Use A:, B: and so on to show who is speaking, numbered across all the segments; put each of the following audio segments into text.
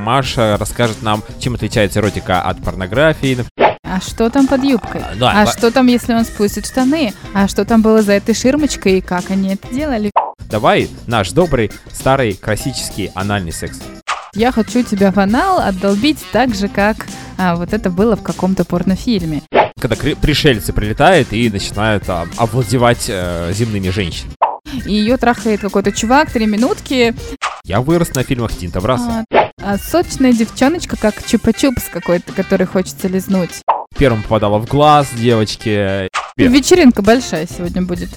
A: Маша расскажет нам, чем отличается эротика от порнографии.
B: А что там под юбкой?
A: Да,
B: а
A: ба-
B: что там, если он спустит штаны? А что там было за этой ширмочкой и как они это делали?
A: Давай наш добрый, старый, классический анальный секс.
B: Я хочу тебя в анал отдолбить так же, как а, вот это было в каком-то порнофильме.
A: Когда пришельцы прилетают и начинают а, овладевать э, земными женщинами.
B: И ее трахает какой-то чувак, три минутки.
A: Я вырос на фильмах Тинта Браса.
B: А, а сочная девчоночка, как чупа-чупс какой-то, который хочется лизнуть.
A: Первым попадала в глаз девочки. Привет.
B: Вечеринка большая сегодня будет.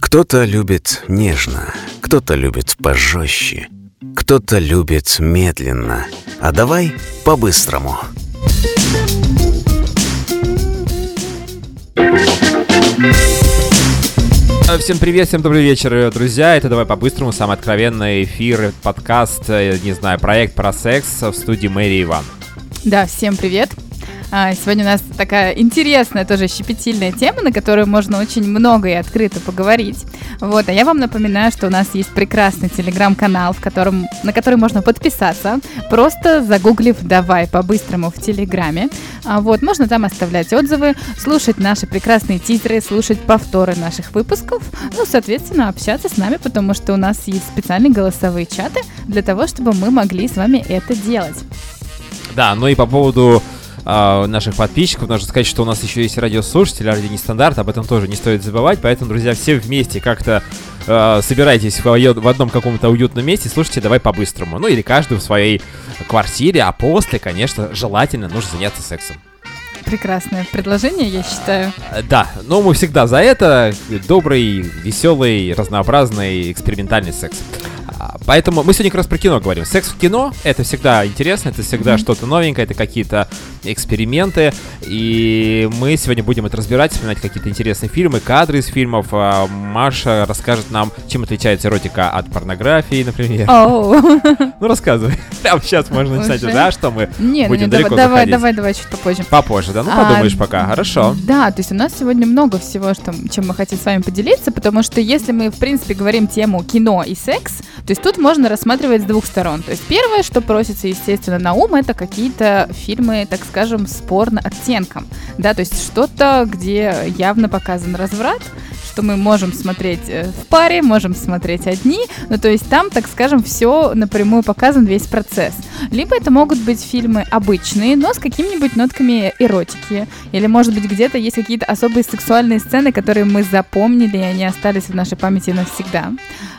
C: Кто-то любит нежно, кто-то любит пожестче, кто-то любит медленно. А давай по-быстрому.
A: Э, Всем привет, всем добрый вечер, э, друзья. Это «Давай по-быстрому», самый откровенный эфир, подкаст, э, не знаю, проект про секс в студии Мэри Иван.
B: Да, всем привет. А, Сегодня у нас такая интересная, тоже щепетильная тема, на которую можно очень много и открыто поговорить. Вот, а я вам напоминаю, что у нас есть прекрасный телеграм-канал, в котором, на который можно подписаться, просто загуглив «Давай по-быстрому» в телеграме. А, Вот, можно там оставлять отзывы, слушать наши прекрасные титры, слушать повторы наших выпусков, ну, соответственно, общаться с нами, потому что у нас есть специальные голосовые чаты для того, чтобы мы могли с вами это делать.
A: Да, ну и по поводу э, наших подписчиков, нужно сказать, что у нас еще есть радиослушатели, радио нестандарт, об этом тоже не стоит забывать, поэтому, друзья, все вместе как-то э, собирайтесь в, в одном каком-то уютном месте, слушайте «Давай по-быстрому», ну или каждый в своей квартире, а после, конечно, желательно нужно заняться сексом.
B: Прекрасное предложение, я считаю.
A: Э, Да, но мы всегда за это. Добрый, веселый, разнообразный, экспериментальный секс. Поэтому мы сегодня как раз про кино говорим. Секс в кино — это всегда интересно, это всегда
B: Мгм.
A: что-то новенькое, это какие-то эксперименты. И мы сегодня будем это разбирать, вспоминать какие-то интересные фильмы, кадры из фильмов. А Маша расскажет нам, чем отличается эротика от порнографии, например.
B: Оу.
A: Ну, рассказывай. Прямо сейчас можно начинать,
B: Уже?
A: да, что мы
B: Не, ну
A: будем
B: не,
A: далеко
B: давай, давай,
A: заходить.
B: давай, давай, чуть попозже.
A: попозже, да? Ну,
B: А,
A: подумаешь пока. Хорошо.
B: Да, то есть у нас сегодня много всего, что, чем мы хотим с вами поделиться, потому что если мы, в принципе, говорим тему кино и секс, то есть тут можно рассматривать с двух сторон. То есть первое, что просится, естественно, на ум, это какие-то фильмы, так скажем, с порно-оттенком. Да, то есть что-то, где явно показан разврат, что мы можем смотреть э, в паре, можем смотреть одни, ну то есть там, так скажем, все напрямую показан весь процесс. Либо это могут быть фильмы обычные, но с какими-нибудь нотками эротики, или может быть где-то есть какие-то особые сексуальные сцены, которые мы запомнили, и они остались в нашей памяти навсегда.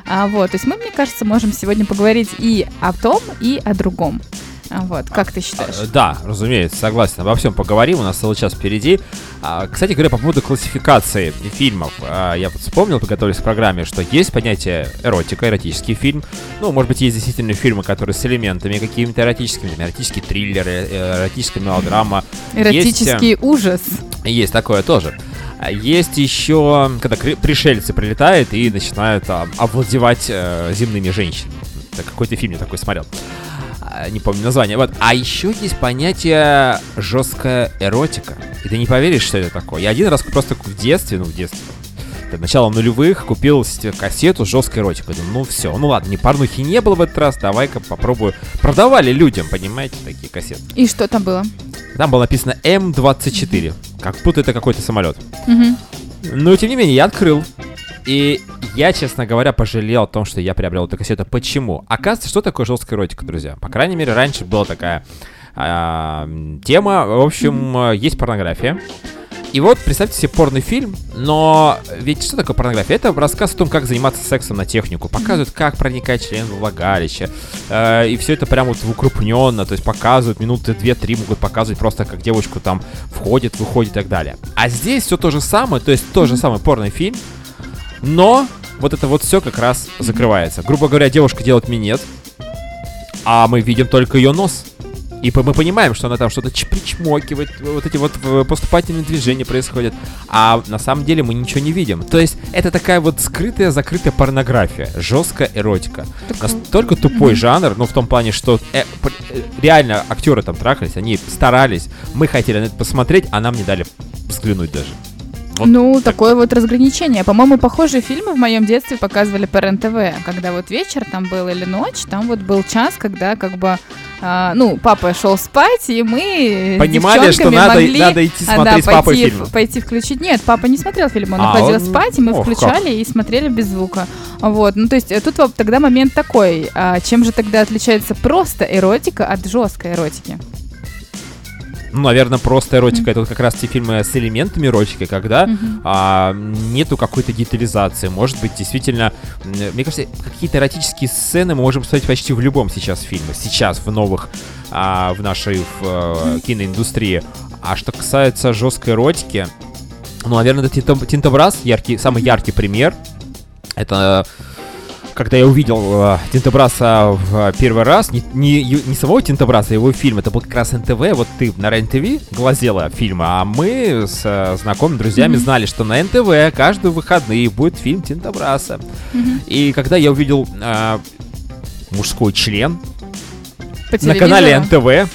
B: А, вот, то есть мы, мне кажется, можем сегодня поговорить и о том, и о другом. Вот, как ты считаешь?
A: А, Да, разумеется, согласен. Обо всем поговорим, у нас целый час впереди. А, Кстати говоря, по поводу классификации фильмов. а, Я вот вспомнил, подготовились к программе, что есть понятие эротика, эротический фильм. Ну, может быть, есть действительно фильмы, которые с элементами какими-то эротическими, эротический триллер, э, эротическая мелодрама.
B: Эротический ужас.
A: Есть такое тоже. А Есть еще, когда пришельцы прилетают и начинают а, овладевать э, земными женщинами. Это какой-то фильм я такой смотрел. А, Не помню название. Вот. А еще есть понятие жесткая эротика. И ты не поверишь, что это такое. Я один раз просто в детстве, ну в детстве, это начало нулевых, купил кассету с жесткой эротикой. Думаю, ну все, ну ладно, не порнухи не было в этот раз, давай-ка попробую. Продавали людям, понимаете, такие кассеты.
B: И что там было?
A: Там было написано М24, как будто это какой-то самолет.
B: Мгм.
A: Но, тем не менее, я открыл. И я, честно говоря, пожалел о том, что я приобрел эту кассету. Почему? Оказывается, что такое жесткая эротика, друзья? По крайней мере, раньше была такая а, тема. В общем, э, есть порнография. И вот представьте себе порный фильм, но ведь что такое порнография? Это рассказ о том, как заниматься сексом на технику. Показывают, как проникать член в влагалище. Э, и все это прям вот укрупненно, то есть показывают минуты 2-3, могут показывать просто, как девочку там входит, выходит и так далее. А здесь все то же самое, то есть тот же самый порный фильм, но вот это вот все как раз закрывается. Грубо говоря, девушка делает минет, а мы видим только ее нос. И мы понимаем, что она там что-то причмокивает, вот эти вот э, поступательные движения происходят, а на самом деле мы ничего не видим. То есть это такая вот скрытая, закрытая порнография, жесткая эротика. Настолько тупой жанр, ну в том плане, что э, э, реально актеры там трахались, они старались, мы хотели на это посмотреть, а нам не дали взглянуть даже. Вот
B: ну, такое вот разграничение. По-моему, похожие фильмы в моем детстве показывали по РЕН-ТВ. Когда вот вечер там был или ночь, там вот был час, когда как бы а, ну, папа шел спать, и мы
A: Понимали, что надо,
B: могли,
A: надо идти
B: а,
A: смотреть
B: да,
A: папой
B: пойти,
A: фильм.
B: пойти включить. Нет, папа не смотрел фильм, он
A: А,
B: уходил
A: он-
B: спать, и мы
A: ох,
B: включали и смотрели без звука. Вот, ну то есть э, тут тогда момент такой, а чем же тогда отличается просто эротика от жесткой эротики?
A: Ну, наверное, просто эротика. Это вот как раз те фильмы с элементами эротики, когда
B: Мгм.
A: а, нету какой-то детализации. Может быть, действительно, мне кажется, какие-то эротические сцены мы можем посмотреть почти в любом сейчас фильме. Сейчас, в новых, а, в нашей в, э, киноиндустрии. А что касается жесткой эротики, ну, наверное, это Тинто- Тинтобраз, яркий, самый яркий пример. Это когда я увидел э, Тинтобраса в первый раз, не, не, не самого Тинтобраса, а его фильм, это был как раз НТВ, вот ты на РЕН-ТВ глазела фильмы, а мы с э, знакомыми друзьями
B: Мгм.
A: знали, что на НТВ каждые выходные будет фильм Тинтобраса.
B: Мгм.
A: И когда я увидел э, мужской член на канале? НТВ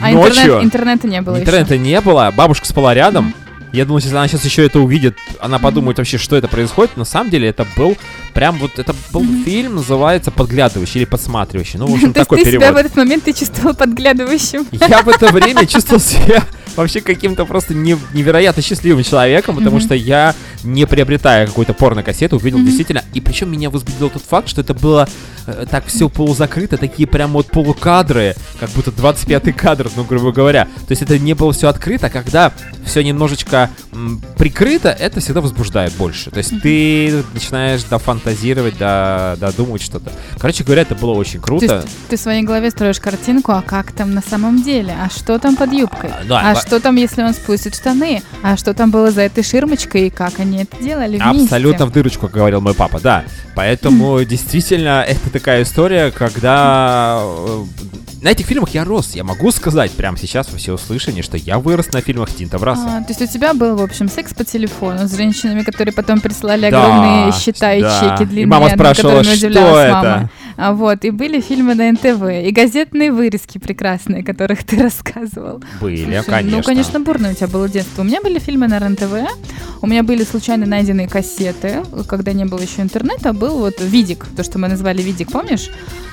B: А
A: ночью,
B: интернет- интернета не было еще.
A: интернета не было, бабушка спала рядом, я думал, если она сейчас еще это увидит, она подумает вообще, что это происходит. На самом деле это был прям вот, это был фильм, называется «Подглядывающий» или «Подсматривающий». Ну, в общем, такой
B: ты себя
A: перевод.
B: в этот момент ты чувствовал подглядывающим.
A: Я в это время чувствовал себя вообще каким-то просто не- невероятно счастливым человеком, потому что я, не приобретая какую-то порно-кассету, увидел действительно... И причем меня возбудил тот факт, что это было э, так все полузакрыто, такие прям вот полукадры, как будто 25-й кадр, ну, грубо говоря. То есть это не было все открыто, а когда все немножечко прикрыто, это всегда возбуждает больше. То есть ты начинаешь дофантазировать, до, додумывать что-то. Короче говоря, это было очень
B: То
A: круто.
B: есть ты в своей голове строишь картинку, а как там на самом деле? А что там под юбкой?
A: А, да,
B: а
A: ба-
B: что там, если он спустит штаны? А что там было за этой ширмочкой и как они это делали вместе?
A: Абсолютно в дырочку, как говорил мой папа, да. Поэтому действительно это такая история, когда э, на этих фильмах я рос. Я могу сказать прямо сейчас во всеуслышание, что я вырос на фильмах Тинта Браса.
B: А, то есть у тебя был, в общем, секс по телефону с женщинами, которые потом прислали
A: Да,
B: огромные счета и
A: да.
B: чеки
A: И
B: длинные,
A: мама
B: над
A: спрашивала, что это?
B: мама. А вот, и были фильмы на НТВ, и газетные вырезки прекрасные, которых ты рассказывал.
A: Были,
B: Слушай,
A: конечно.
B: Ну, конечно, бурное у тебя было детство. У меня были фильмы на РЕН-ТВ, у меня были случайно найденные кассеты, когда не было еще интернета, был вот видик, то, что мы назвали видик, помнишь?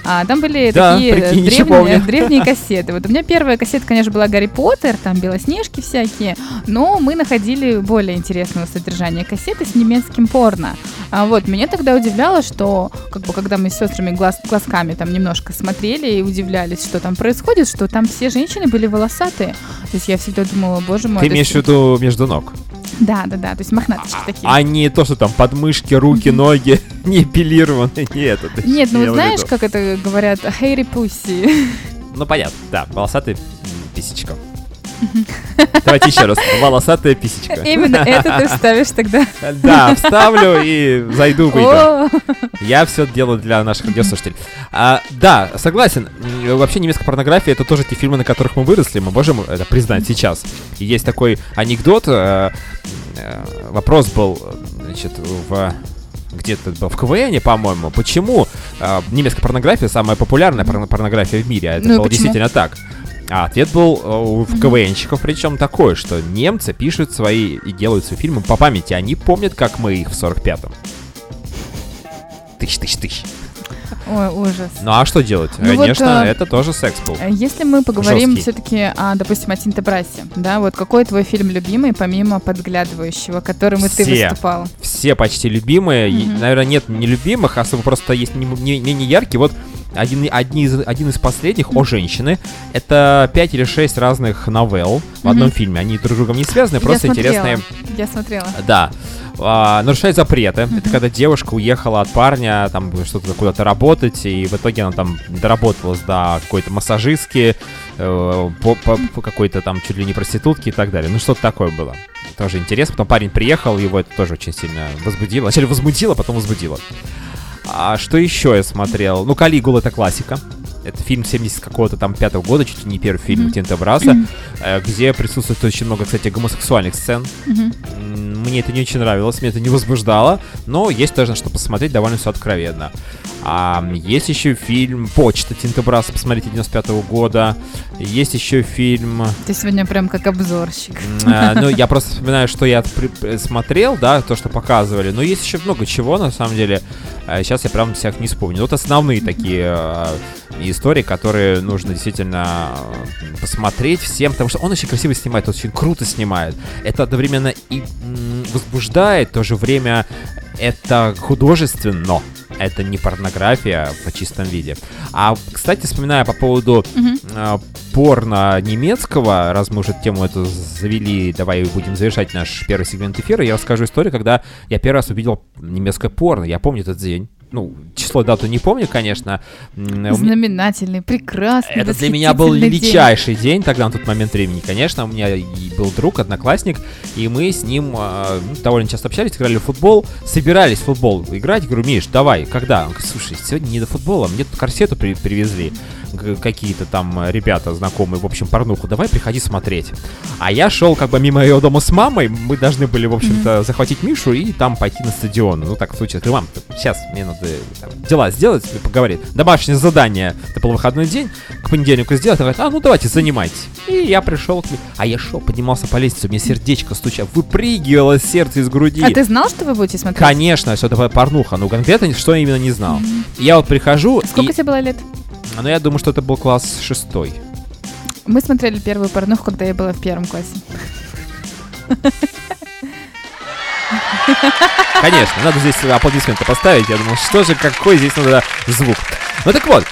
B: А, там были
A: Да,
B: такие
A: прикинь,
B: древние, древние кассеты. Вот у меня первая кассета, конечно, была Гарри Поттер, там Белоснежки всякие, но мы находили более интересного содержания кассеты с немецким порно. А вот меня тогда удивляло, что как бы когда мы с сестрами глаз, глазками там немножко смотрели и удивлялись, что там происходит, что там все женщины были волосатые. То есть я всегда думала, боже мой.
A: Ты имеешь в виду между ног?
B: Да, да, да, то есть мохнаточки такие.
A: А не то, что там подмышки, руки, ноги не эпилированы. Нет, это
B: Нет, ну знаешь, как это говорят, hairy pussy.
A: Ну, понятно, да, волосатая м, писечка. Давайте еще раз. Волосатая писечка.
B: Именно это ты вставишь тогда.
A: Да, вставлю и зайду, выйду. Я все делаю для наших радиослушателей. А, да, согласен. Вообще немецкая порнография это тоже те фильмы, на которых мы выросли. Мы можем это признать сейчас. И есть такой анекдот. э, э, Вопрос был, значит, в где-то было в КВН, по-моему, почему э, немецкая порнография самая популярная порно- порнография в мире, а это
B: Ну
A: было
B: почему?
A: действительно так. А ответ был э, у КВНщиков, причем такой, что немцы пишут свои и делают свои фильмы по памяти. Они помнят, как мы их в 45-м. Тысяч, тысяч, тысяч.
B: Ой, ужас.
A: Ну а что делать?
B: Ну вот,
A: Конечно,
B: э,
A: это тоже секс был.
B: Э, Если мы поговорим все-таки, о, допустим, о Тинтобрасе, да, вот какой твой фильм любимый, помимо «Подглядывающего», которым и ты выступал?
A: Все почти любимые.
B: Мгм.
A: наверное, нет нелюбимых, особо просто есть не- не- менее яркие. Вот один, одни из, один из последних о женщины. Это 5 или 6 разных новелл в одном фильме. Они друг с другом не связаны, просто
B: Я смотрела,
A: интересные.
B: Я смотрела.
A: Да. А, нарушает запреты. Это
B: Мгм.
A: когда девушка уехала от парня, там что-то куда-то работать, и в итоге она там доработалась до какой-то массажистки, э, по, по- по какой-то там чуть ли не проститутки и так далее. Ну что-то такое было. Тоже интересно. Потом парень приехал, его это тоже очень сильно возбудило. Вначале возмутило, потом возбудило. А что еще я смотрел? Ну, Калигула это классика. Это фильм 70 какого-то там пятого года, чуть ли не первый фильм
B: Мгм.
A: Тинта Браса, э, где присутствует очень много, кстати, гомосексуальных сцен. М, мне это не очень нравилось, мне это не возбуждало, но есть тоже на что посмотреть, довольно все откровенно. А, есть еще фильм «Почта» Тинта Браса, посмотрите, 95 -го года. Есть еще фильм...
B: Ты сегодня прям как обзорщик.
A: А, ну, я просто вспоминаю, что я смотрел, да, то, что показывали. Но есть еще много чего, на самом деле. Сейчас я прям всех не вспомню. Вот основные такие а, истории, которые нужно действительно посмотреть всем, потому что он очень красиво снимает, очень круто снимает. Это одновременно и возбуждает, в то же время это художественно это не порнография в чистом виде. А, кстати, вспоминая по поводу uh-huh. э, порно немецкого, раз мы уже тему эту завели, давай будем завершать наш первый сегмент эфира, я расскажу историю, когда я первый раз увидел немецкое порно. Я помню этот день ну, число дату не помню, конечно.
B: Знаменательный, прекрасный.
A: Это для меня был величайший день. день тогда, на тот момент времени, конечно. У меня был друг, одноклассник, и мы с ним э, довольно часто общались, играли в футбол, собирались в футбол играть. Я говорю, Миш, давай, когда? Он говорит, слушай, сегодня не до футбола, мне тут корсету при привезли какие-то там ребята знакомые, в общем, порнуху, давай приходи смотреть. А я шел как бы мимо ее дома с мамой, мы должны были, в общем-то, захватить Мишу и там пойти на стадион. Ну, так в случае, говорю, мам, сейчас мне надо там, дела сделать, поговорить. Домашнее задание, это был выходной день, к понедельнику сделать. Она говорит, а, ну давайте, занимайтесь. И я пришел к ней, а я шел, поднимался по лестнице, у меня сердечко стучало, выпрыгивало сердце из груди.
B: А ты знал, что вы будете смотреть?
A: Конечно, все это порнуха, ну конкретно что именно не знал. Mm-hmm. Я вот прихожу...
B: Сколько и... тебе было лет?
A: Ну, я думаю, что это был класс шестой.
B: Мы смотрели первую порнуху, когда я была в первом классе.
A: Конечно, надо здесь аплодисменты поставить. Я думал, что же, какой здесь надо звук. Ну так вот,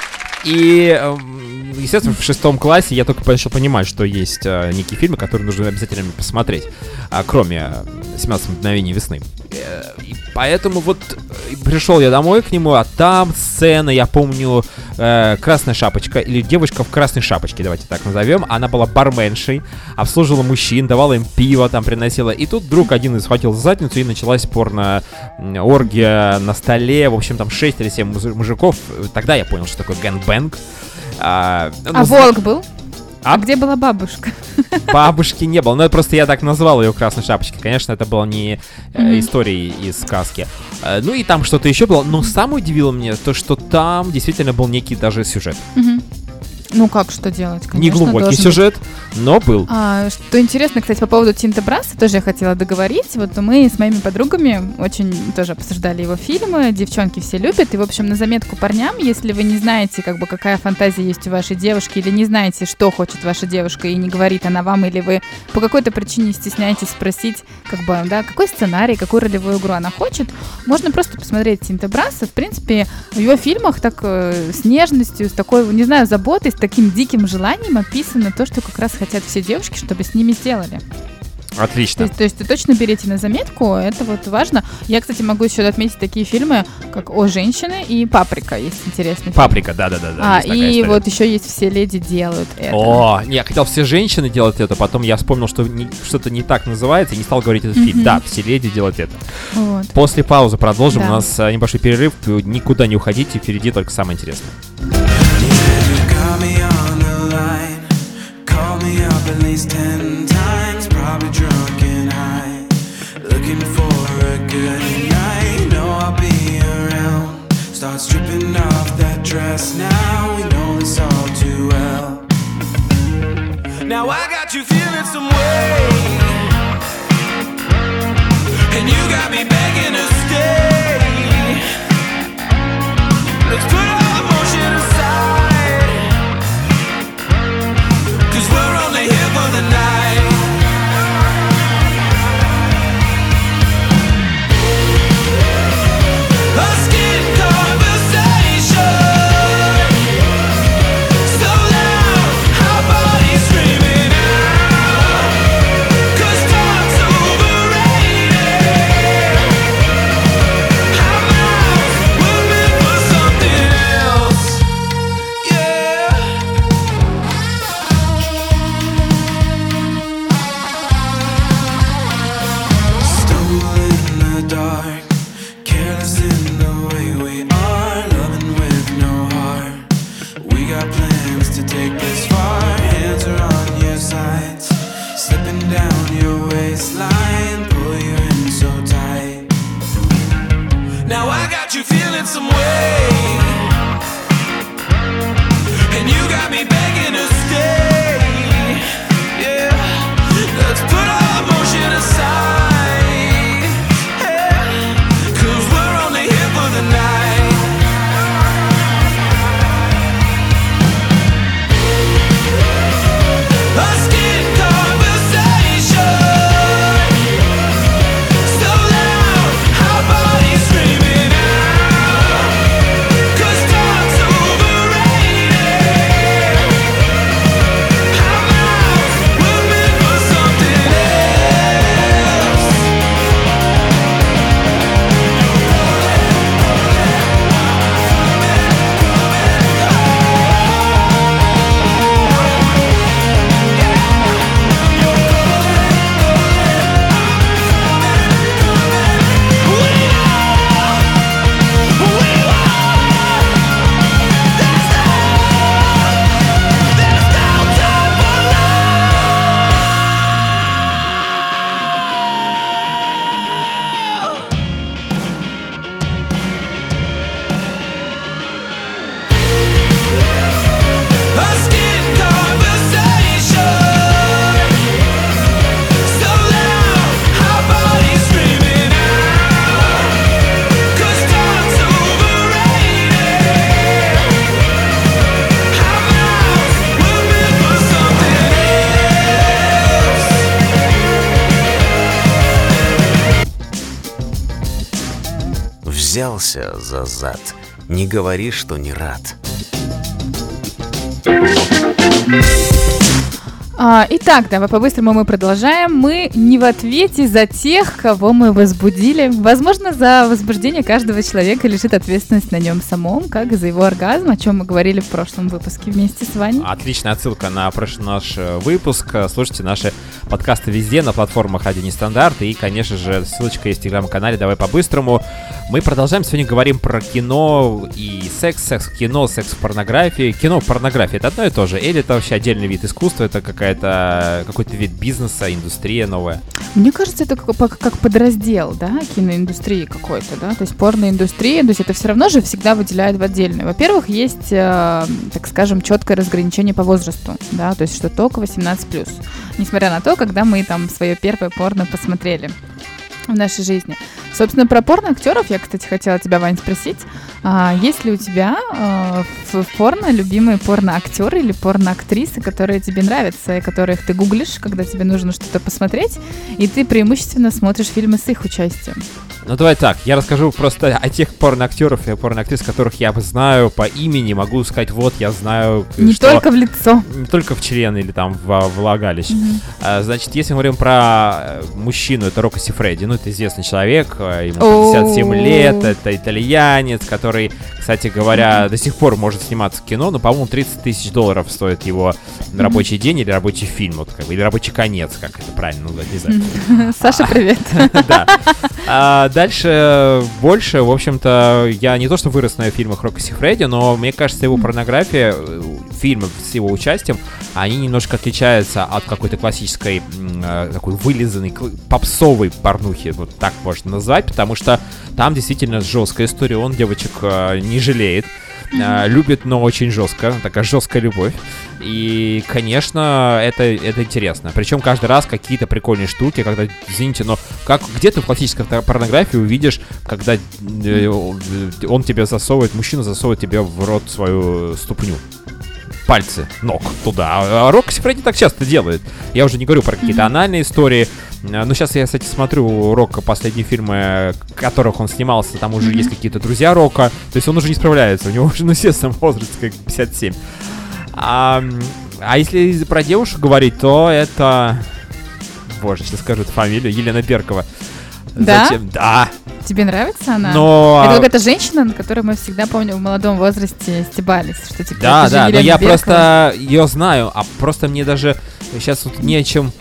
A: и, эм, естественно, в шестом классе я только начал понимать, что есть э, некие фильмы, которые нужно обязательно посмотреть, а, кроме 17 мгновений весны. Э, и поэтому вот э, пришел я домой к нему, а там сцена, я помню, э, красная шапочка, или девушка в красной шапочке, давайте так назовем. Она была барменшей, обслуживала мужчин, давала им пиво, там приносила. И тут друг один схватил за задницу, и началась порно оргия на столе. В общем, там 6 или 7 мужиков. Тогда я понял, что такое гэнбэнг.
B: А, ну, а волк был? А? а где была бабушка?
A: Бабушки не было. Ну, это просто я так назвал ее красной шапочкой. Конечно, это было не э, историей из сказки. Э, ну и там что-то еще было. Но самое удивило меня то, что там действительно был некий даже сюжет.
B: Mm-hmm. Ну как, что делать?
A: Конечно, Не глубокий сюжет, но был.
B: А, что интересно, кстати, по поводу Тинта Браса, тоже я хотела договорить. Вот мы с моими подругами очень тоже обсуждали его фильмы, девчонки все любят. И, в общем, на заметку парням, если вы не знаете, как бы, какая фантазия есть у вашей девушки, или не знаете, что хочет ваша девушка, и не говорит она вам, или вы по какой-то причине стесняетесь спросить, как бы, да, какой сценарий, какую ролевую игру она хочет, можно просто посмотреть Тинта Браса. В принципе, в его фильмах так э, с нежностью, с такой, не знаю, заботой, с таким диким желанием описано то, что как раз хотят все девушки, чтобы с ними сделали.
A: Отлично.
B: То есть, то есть вы точно берите на заметку, это вот важно. Я, кстати, могу еще отметить такие фильмы, как «О женщины» и «Паприка» есть интересный
A: «Паприка», да-да-да.
B: А, и вот еще есть «Все леди делают это».
A: О, я хотел «Все женщины делают это», потом я вспомнил, что не, что-то не так называется, и не стал говорить этот mm-hmm. фильм. Да, «Все леди делают это». Вот. После паузы продолжим, да. у нас а, небольшой перерыв, никуда не уходите, впереди только самое интересное. At least ten times, probably drunk and high. Looking for a good night, know I'll be around. Start stripping off that dress now, we know this all too well. Now I got you feeling some way, and you got me begging to stay. Let's put
C: взялся за зад, не говори, что не рад.
B: А, итак, давай по-быстрому мы продолжаем. Мы не в ответе за тех, кого мы возбудили. Возможно, за возбуждение каждого человека лежит ответственность на нем самом, как и за его оргазм, о чем мы говорили в прошлом выпуске вместе с Ваней.
A: Отличная отсылка на прошлый наш э, выпуск. Слушайте наши подкасты везде, на платформах Один Стандарт. И, конечно же, ссылочка есть в телеграм-канале «Давай по-быстрому». Мы продолжаем. Сегодня говорим про кино и секс, секс кино, секс в порнографии. Кино в порнографии — это одно и то же? Или это вообще отдельный вид искусства? Это какая-то какой-то вид бизнеса, индустрия новая?
B: Мне кажется, это как, как подраздел, да, киноиндустрии какой-то, да, то есть порноиндустрия, то есть это все равно же всегда выделяют в отдельное. Во-первых, есть, э, так скажем, четкое разграничение по возрасту, да, то есть что только 18+. Несмотря на то, когда мы там свое первое порно посмотрели в нашей жизни. Собственно, про порно-актеров я, кстати, хотела тебя, Вань, спросить. А, есть ли у тебя а, в порно любимые порно-актеры или порно-актрисы, которые тебе нравятся, и которых ты гуглишь, когда тебе нужно что-то посмотреть, и ты преимущественно смотришь фильмы с их участием?
A: Ну давай так, я расскажу просто о тех порноактеров и порноактрис, которых я знаю по имени, могу сказать, вот я знаю...
B: Не что... только в лицо.
A: Не только в член или там в влагалище. Mm-hmm. А, значит, если мы говорим про э, мужчину, это Рокко Сифреди, ну это известный человек, э, ему 57 oh. лет, это итальянец, который, кстати говоря, до сих пор может сниматься в кино, но, по-моему, 30 тысяч долларов стоит его рабочий день или рабочий фильм, вот, как бы, или рабочий конец, как это правильно назвать, не знаю.
B: Саша, привет.
A: Да. А, дальше больше, в общем-то, я не то что вырос на фильмах Рокки Фредди, но мне кажется, его порнография, э, фильмы с его участием, они немножко отличаются от какой-то классической э, такой вылизанной попсовой порнухи, вот так можно назвать, потому что там действительно жесткая история, он девочек э, не жалеет, mm-hmm. любит, но очень жестко, такая жесткая любовь. И, конечно, это, это интересно. Причем каждый раз какие-то прикольные штуки, когда, извините, но как где ты в классической порнографии увидишь, когда э, он тебе засовывает, мужчина засовывает тебе в рот свою ступню пальцы ног туда. А Рокси Фредди так часто делает. Я уже не говорю про какие-то анальные истории. А, ну, сейчас я, кстати, смотрю Рока последние фильмы, в которых он снимался, там уже mm-hmm. есть какие-то друзья Рока. То есть он уже не справляется. У него уже, ну, естественно, возраст как 57. А, а если про девушек говорить, то это... Боже, сейчас скажу эту фамилию. Елена Беркова.
B: Да?
A: Зачем? Да.
B: Тебе нравится она?
A: Но...
B: Это какая-то женщина, на которой мы всегда, помню, в молодом возрасте стебались. Что, типа,
A: да, да, но я Беркова. просто ее знаю, а просто мне даже сейчас вот не о чем...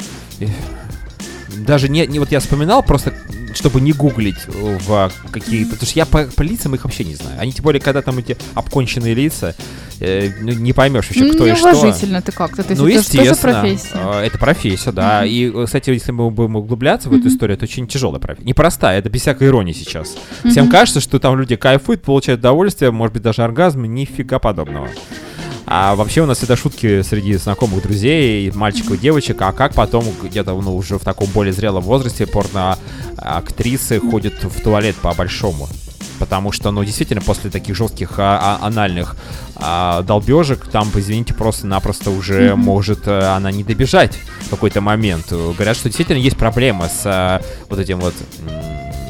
A: Э, даже не, не вот я вспоминал, просто чтобы не гуглить в какие-то... Потому что я по, по лицам их вообще не знаю. Они тем более, когда там эти обконченные лица, э, ну, не поймешь еще, кто и что.
B: Неуважительно ты как-то. То есть
A: ну,
B: это
A: естественно.
B: Что профессия?
A: Э, это профессия, да. Mm-hmm. И, кстати, если мы будем углубляться в mm-hmm. эту историю, это очень тяжелая профессия. Непростая, это без всякой иронии сейчас. Mm-hmm. Всем кажется, что там люди кайфуют, получают удовольствие, может быть, даже оргазм, нифига подобного. А вообще у нас всегда шутки среди знакомых друзей, мальчиков и девочек, а как потом где-то ну, уже в таком более зрелом возрасте порно-актрисы ходят в туалет по-большому. Потому что, ну, действительно, после таких жестких а, а, анальных а, долбежек, там, извините, просто-напросто уже mm-hmm. может а, она не добежать в какой-то момент. Говорят, что действительно есть проблема с а, вот этим вот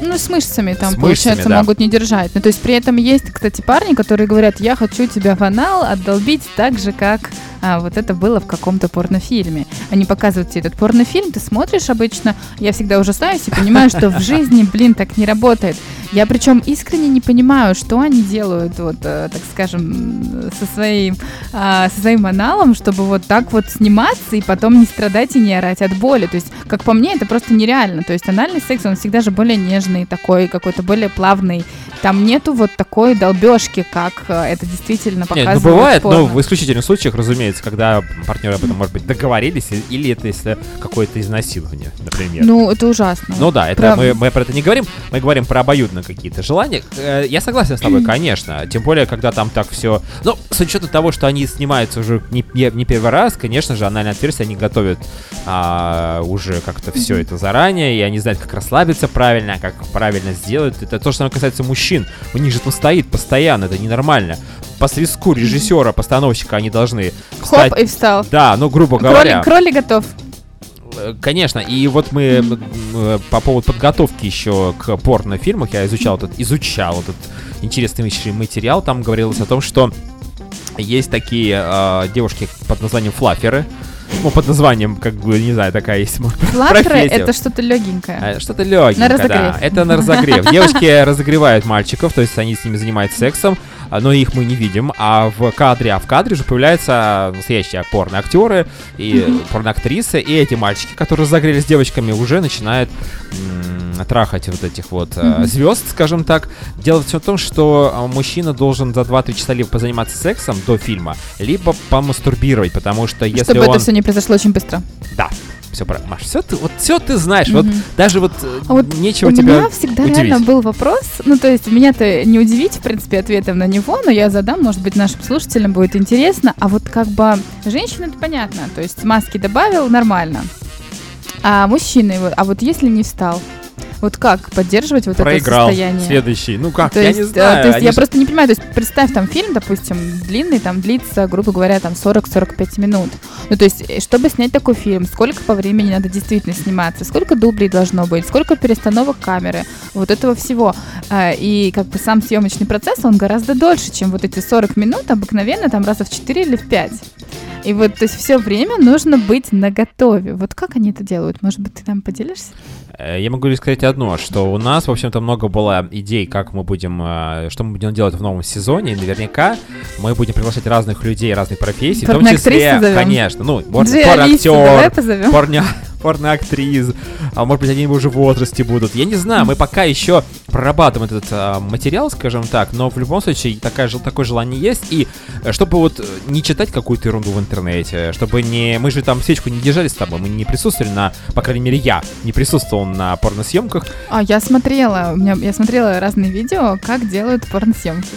B: ну, с мышцами там, с получается, да. могут не держать. Ну, то есть при этом есть, кстати, парни, которые говорят, я хочу тебя в анал отдолбить так же, как а, вот это было в каком-то порнофильме. Они показывают тебе этот порнофильм, ты смотришь обычно, я всегда ужасаюсь и понимаю, что в жизни, блин, так не работает. Я причем искренне не понимаю, что они делают, вот, э, так скажем, со своим, э, со своим аналом, чтобы вот так вот сниматься и потом не страдать и не орать от боли. То есть, как по мне, это просто нереально. То есть анальный секс, он всегда же более нежный такой, какой-то более плавный. Там нету вот такой долбежки, как э, это действительно показывает Нет,
A: ну бывает, но в исключительных случаях, разумеется, когда партнеры об этом, может быть, договорились, или это если какое-то изнасилование, например.
B: Ну, это ужасно.
A: Ну да, это мы, мы про это не говорим, мы говорим про обоюдно какие-то желания. Э, я согласен с тобой, конечно. Тем более, когда там так все... Ну, с учетом того, что они снимаются уже не, не, не первый раз, конечно же, анальное отверстие они готовят а, уже как-то все это заранее, и они знают, как расслабиться правильно, как правильно сделать. Это то, что касается мужчин. У них же это стоит постоянно, это ненормально по свиску режиссера, постановщика они должны
B: встать. Хоп, и встал.
A: Да, ну, грубо говоря.
B: Кролик, кролик готов.
A: э, конечно, и вот мы э, по поводу подготовки еще к порнофильмах, я изучал этот, изучал этот интересный материал, там говорилось о том, что есть такие э, девушки под названием флаферы, ну, под названием, как бы, не знаю, такая есть
B: Флаферы — это что-то легенькое.
A: А, что-то легенькое, на разогрев. да. Это на разогрев. Девочки разогревают мальчиков, то есть они с ними занимаются сексом, но их мы не видим, а в кадре, а в кадре же появляются настоящие порно-актеры и порно-актрисы, и эти мальчики, которые загрелись девочками, уже начинают м- трахать вот этих вот mm-hmm. звезд, скажем так. Дело все в том, что а, мужчина должен за 2-3 часа либо позаниматься сексом до фильма, либо помастурбировать, потому что если
B: Чтобы
A: он...
B: это все не произошло очень быстро.
A: Да, все про Маш, все ты, вот все ты знаешь, mm-hmm. вот даже вот, э,
B: а вот
A: нечего
B: у
A: тебя
B: меня всегда
A: удивить.
B: реально был вопрос, ну то есть меня-то не удивить, в принципе, ответом на него, но я задам, может быть, нашим слушателям будет интересно, а вот как бы женщина это понятно, то есть маски добавил, нормально, а мужчины, а вот если не встал, вот как поддерживать вот
A: Проиграл.
B: это состояние?
A: Следующий. Ну как,
B: то
A: я
B: есть,
A: не знаю.
B: То есть я
A: ж-
B: просто не понимаю, то есть представь там фильм, допустим, длинный, там длится, грубо говоря, там 40-45 минут. Ну то есть, э, чтобы снять такой фильм, сколько по времени надо действительно сниматься, сколько дублей должно быть, сколько перестановок камеры, вот этого всего. А, И как бы сам съемочный процесс, он гораздо дольше, чем вот эти 40 минут, обыкновенно там раза в 4 или в 5. И вот, то есть все время нужно быть наготове. Вот как они это делают? Может быть, ты там поделишься?
A: Э, Я могу лишь сказать одно, что у нас, в общем-то, много было идей, как мы будем, э, что мы будем делать в новом сезоне. И наверняка мы будем приглашать разных людей, разных профессий, в том числе,
B: зовем?
A: конечно, ну,
B: давай
A: порноактер, порно, порноактрис, а может быть, они уже в возрасте будут. Я не знаю, мы пока еще прорабатываем этот а, материал, скажем так, но в любом случае такая, такое желание есть. И э, чтобы вот э, не читать какую-то ерунду в интернете, чтобы не... Мы же там свечку не держали с тобой, мы не присутствовали на... По крайней мере, я не присутствовал на порносъемках.
B: А, я смотрела, у меня, я смотрела разные видео, как делают порносъемки.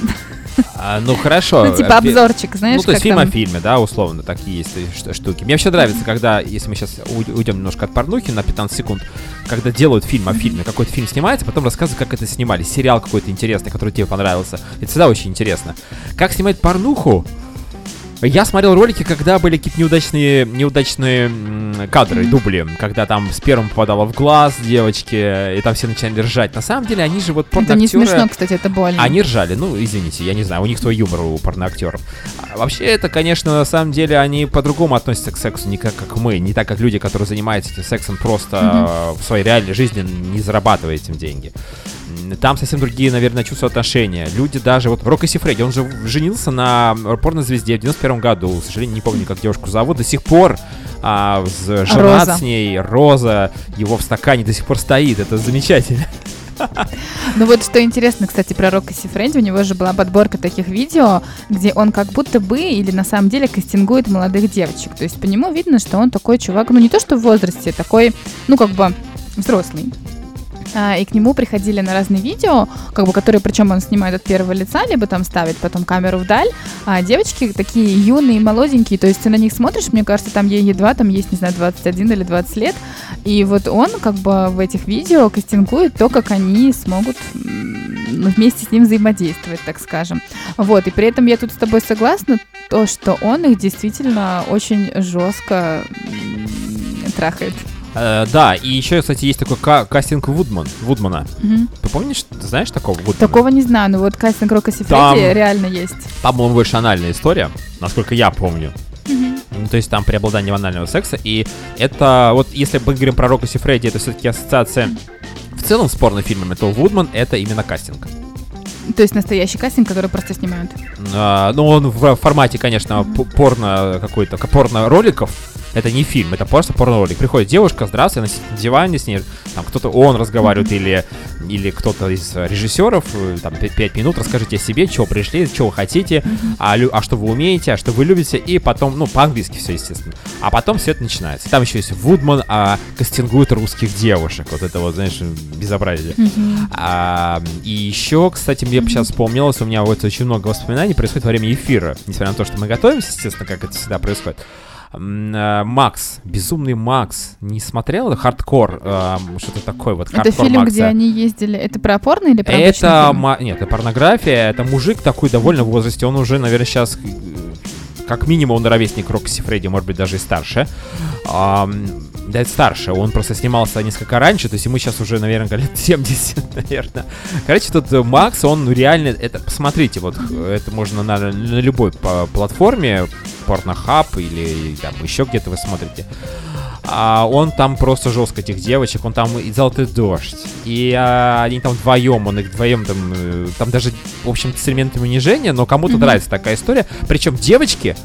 A: А, ну, хорошо.
B: Ну, типа
A: Э,
B: обзорчик, знаешь,
A: Ну, то есть фильм
B: там...
A: о фильме, да, условно, такие есть э, штуки. Мне вообще нравится, когда, если мы сейчас уйдем немножко от порнухи на 15 секунд, когда делают фильм о фильме, какой-то фильм снимается, потом рассказывают, как это снимали, сериал какой-то интересный, который тебе понравился. Это всегда очень интересно. Как снимать порнуху? Я смотрел ролики, когда были какие-то неудачные, неудачные кадры, дубли, когда там с первым попадало в глаз девочки, и там все начинали ржать. На самом деле, они же вот
B: Это не
A: порноактеры-
B: смешно, кстати, это больно.
A: они ржали, ну, извините, я не знаю, у них свой юмор у порноактеров. А вообще, это, конечно, на самом деле, они по-другому относятся к сексу, не как, как мы, не так, как люди, которые занимаются этим сексом просто э, в своей реальной жизни, не зарабатывая этим деньги. Там совсем другие, наверное, чувства отношения. Люди даже, вот Рокко Сифреди, он же женился на порнозвезде в 91 году, к сожалению, не помню, как девушку зовут, до сих пор а, женат
B: Роза.
A: с ней, Роза, его в стакане до сих пор стоит, это замечательно.
B: Ну вот что интересно, кстати, про Рокко Сифренди, у него же была подборка таких видео, где он как будто бы или на самом деле кастингует молодых девочек. То есть по нему видно, что он такой чувак, ну не то что в возрасте, такой, ну как бы взрослый. А, и к нему приходили на разные видео, как бы, которые, причем он снимает от первого лица, либо там ставит потом камеру вдаль, а девочки такие юные, молоденькие, то есть ты на них смотришь, мне кажется, там ей едва, там есть, не знаю, 21 или 20 лет, и вот он как бы в этих видео кастингует то, как они смогут вместе с ним взаимодействовать, так скажем. Вот, и при этом я тут с тобой согласна, то, что он их действительно очень жестко трахает.
A: Э, да, и еще, кстати, есть такой ка- кастинг Вудман, Вудмана.
B: Мгм.
A: Ты помнишь, ты знаешь такого Вудмана?
B: Такого не знаю, но вот кастинг Рока Сифреди
A: Там-
B: реально есть.
A: Там, по-моему, больше анальная история, насколько я помню. Ну, то есть там преобладание анального секса. И это, вот если мы говорим про Рокко Сифреди, это все-таки ассоциация в целом с порнофильмами, то Вудман это именно кастинг.
B: То есть настоящий кастинг, который просто снимают.
A: А, ну, он в формате, конечно, п- порно какой-то, к- порно-роликов. Это не фильм, это просто порно-ролик. Приходит девушка, здравствуй, она сидит на диване с ней, там кто-то, он разговаривает, или, или кто-то из режиссеров, э, там, 5 минут, расскажите о себе, чего пришли, чего вы хотите, а, а что вы умеете, а что вы любите, и потом, ну, по-английски все, естественно. А потом все это начинается. Там еще есть Вудман, а кастингует русских девушек. Вот это вот, знаешь, безобразие. А, и еще, кстати, мне сейчас вспомнилось, у меня вот очень много воспоминаний происходит во время эфира. Несмотря на то, что мы готовимся, естественно, как это всегда происходит. М, а, Макс, безумный Макс, не смотрел хардкор, а, что-то такое вот
B: Это фильм,
A: Макса.
B: где они ездили. Это про порно или про
A: Это, ма- нет, это порнография, это мужик такой довольно в возрасте, он уже, наверное, сейчас как минимум он ровесник Рокко Сиффреди, может быть, даже и старше.
D: Да, это старше, он просто снимался несколько раньше, то есть ему сейчас уже, наверное, лет 70, наверное. Короче, тут э, Макс, он реально, это, посмотрите, вот, это можно на, на любой платформе, Pornhub или там еще где-то вы смотрите. А он там просто жестко этих девочек, он там и золотой дождь, и а, они там вдвоем, он их вдвоем там, э, там даже, в общем, с элементами унижения, но кому-то mm-hmm. нравится такая история. Причем девочки,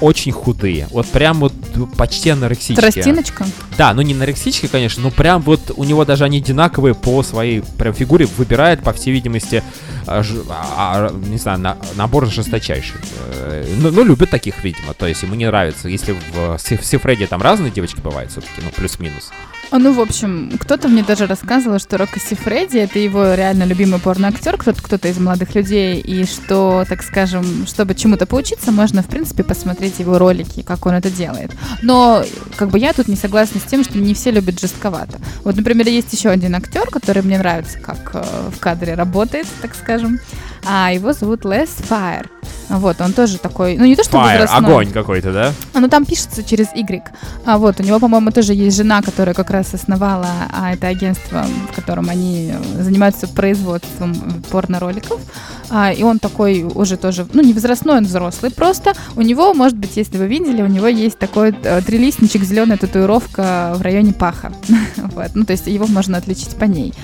D: очень худые. Вот прям вот почти анорексичные.
B: Тростиночка?
D: Да, ну не анорексички, конечно, но прям вот у него даже они одинаковые по своей прям фигуре. Выбирает, по всей видимости, а, а, не знаю, на, набор жесточайший. Э, ну, ну, любят таких, видимо. То есть ему не нравится. Если в, в Сифреде там разные девочки бывают все-таки, ну, плюс-минус.
B: А, ну, в общем, кто-то мне даже рассказывал, что Рокко Сифреди — это его реально любимый порноактер, кто-то кто из молодых людей, и что, так скажем, чтобы чему-то поучиться, можно, в принципе, посмотреть его ролики, как он это делает. Но, как бы, я тут не согласна с тем, что не все любят жестковато. Вот, например, есть еще один актер, который мне нравится, как э, в кадре работает, так скажем, а его зовут Лес Файр. Вот, он тоже такой, ну не то, что Fire, возрастной.
D: огонь какой-то, да?
B: А, ну там пишется через Y. А вот, у него, по-моему, тоже есть жена, которая как раз основала а, это агентство, в котором они занимаются производством порно-роликов. А, и он такой уже тоже, ну не возрастной, он взрослый просто. У него, может быть, если вы видели, у него есть такой э, трилистничек, зеленая татуировка в районе паха. вот, ну то есть его можно отличить по ней.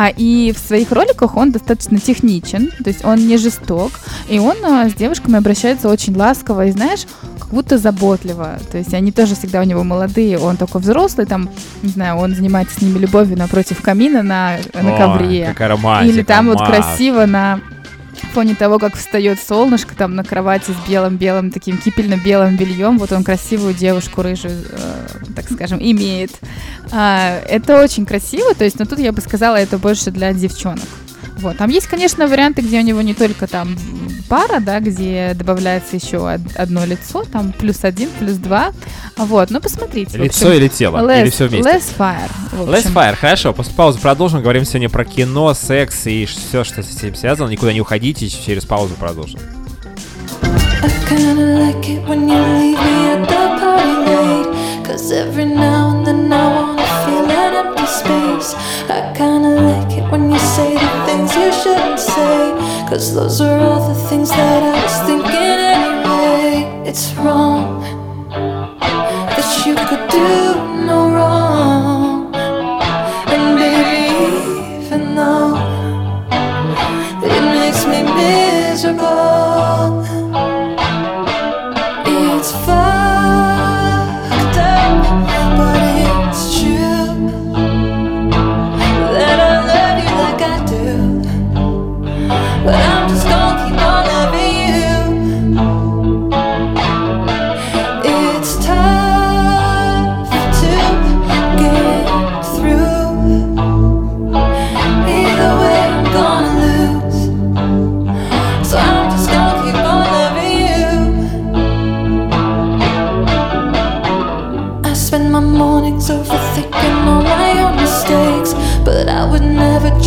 B: А, и в своих роликах он достаточно техничен, то есть он не жесток, и он а, с девушками обращается очень ласково и, знаешь, как будто заботливо. То есть они тоже всегда у него молодые, он такой взрослый, там, не знаю, он занимается с ними любовью напротив камина на, на ковре.
D: Какая романтика,
B: Или там вот красиво на фоне того, как встает солнышко там на кровати с белым-белым таким кипельно-белым бельем, вот он красивую девушку рыжую, э, так скажем, имеет. А, это очень красиво, то есть, но тут я бы сказала, это больше для девчонок. Вот. Там есть, конечно, варианты, где у него не только там пара, да, где добавляется еще одно лицо, там плюс один, плюс два. Вот, ну посмотрите.
D: Лицо или тело? Less, или все вместе?
B: Less fire.
D: Less fire, хорошо. После паузы продолжим. Говорим сегодня про кино, секс и все, что с этим связано. Никуда не уходите, через паузу продолжим. I kinda like it when you leave me at the party late Cause every now and then I wanna feel an empty space I kinda like it when you say the things you shouldn't say Cause those are all the things that I was thinking anyway. It's wrong That you could do no wrong. And baby, even though It makes me miserable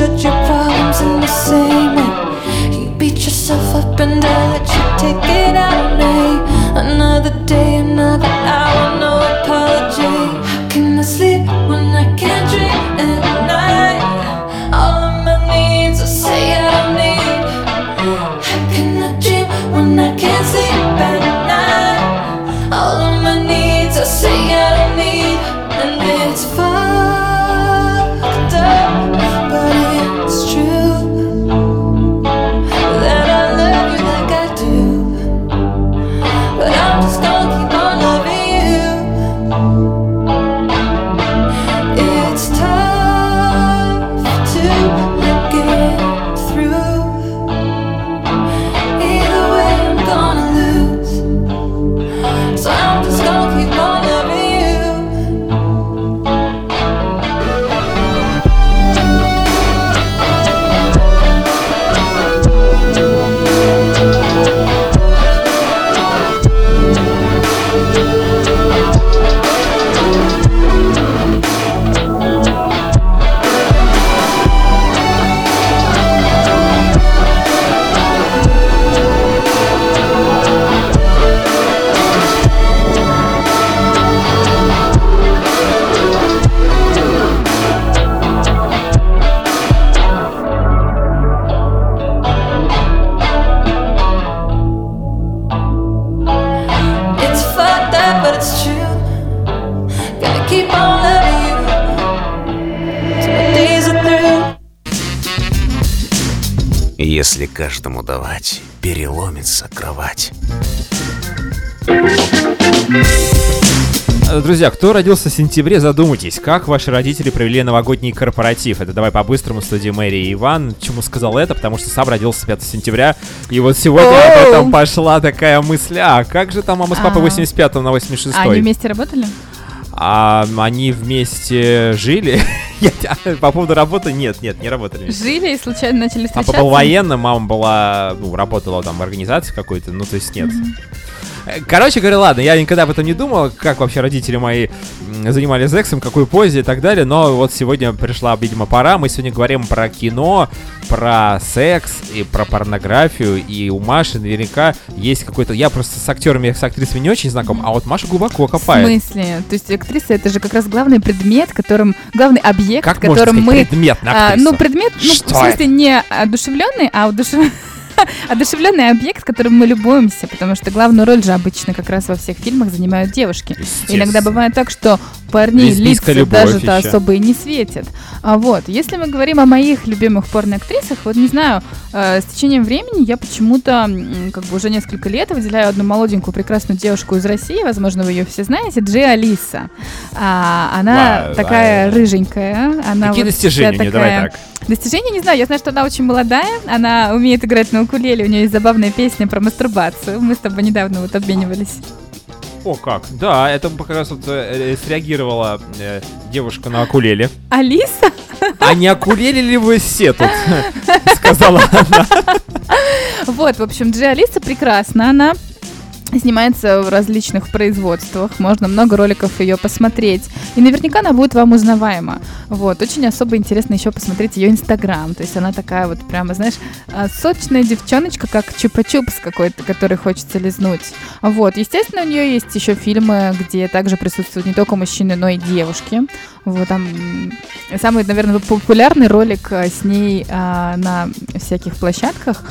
D: judge your problems in the same way. You beat yourself up and I let you take it out
C: Если каждому давать, переломится кровать.
A: Э, Друзья, кто родился в сентябре, задумайтесь, как ваши родители провели новогодний корпоратив. Это давай по-быстрому в студии Мэри и Иван. Чему сказал это? Потому что сам родился 5 сентября. И вот сегодня об этом
B: Оу.
A: пошла такая мысль. А как же там мама с папой
B: А.
A: 85 на 86
B: А они вместе работали?
A: А они вместе жили? Я- По поводу работы нет, нет, не работали.
B: Жили и случайно начали встречаться?
A: был военным, мама была, ну, работала там в организации какой-то, ну, то есть нет. Короче говоря, ладно, я никогда об этом не думал, как вообще родители мои занимались сексом, в какой позе и так далее, но вот сегодня пришла, видимо, пора. Мы сегодня говорим про кино, про секс и про порнографию, и у Маши наверняка есть какой-то... Я просто с актерами, с актрисами не очень знаком, а вот Маша глубоко
B: В
A: копает.
B: смысле? То есть актриса это же как раз главный предмет, которым главный объект,
A: Как можно
B: которым
A: сказать
B: мы
A: предмет на
B: А, ну, предмет, ну,
A: Что
B: в смысле, не одушевленный, а удушев- одушевленный объект, которым мы любуемся, потому что главную роль же обычно как раз во всех фильмах занимают девушки. Иногда бывает так, что парней
A: Лесбийская
B: лица даже-то особо и не светят. А вот, если мы говорим о моих любимых порноактрисах, вот не знаю, э, с течением времени я почему-то, как бы уже несколько лет выделяю одну молоденькую прекрасную девушку из России, возможно, вы ее все знаете, Джи Алиса. А, она
A: Вау,
B: такая
A: вау.
B: рыженькая. Она
A: Какие
B: вот
A: достижения нее? Давай
B: такая-
A: так.
B: Достижения не знаю, я знаю, что она очень молодая, она умеет играть на укулеле, у нее есть забавная песня про мастурбацию, мы с тобой недавно вот обменивались.
A: О, как? Да, это как раз вот э, э, среагировала э, девушка на акулеле.
B: Алиса?
A: А не акулели ли вы все тут? Сказала она.
B: Вот, в общем, Джи Алиса прекрасна, она снимается в различных производствах, можно много роликов ее посмотреть, и наверняка она будет вам узнаваема. Вот, очень особо интересно еще посмотреть ее инстаграм, то есть она такая вот прямо, знаешь, а, сочная девчоночка, как чупа-чупс какой-то, который хочется лизнуть. Вот, естественно, у нее есть еще фильмы, где также присутствуют не только мужчины, но и девушки. Вот там самый, наверное, популярный ролик а, с ней а, на всяких площадках.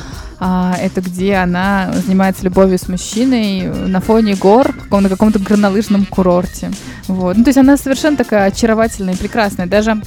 B: А, это где она занимается любовью с мужчиной на фоне гор на каком-то горнолыжном курорте. Вот. Ну, то есть она совершенно такая очаровательная и прекрасная. Даже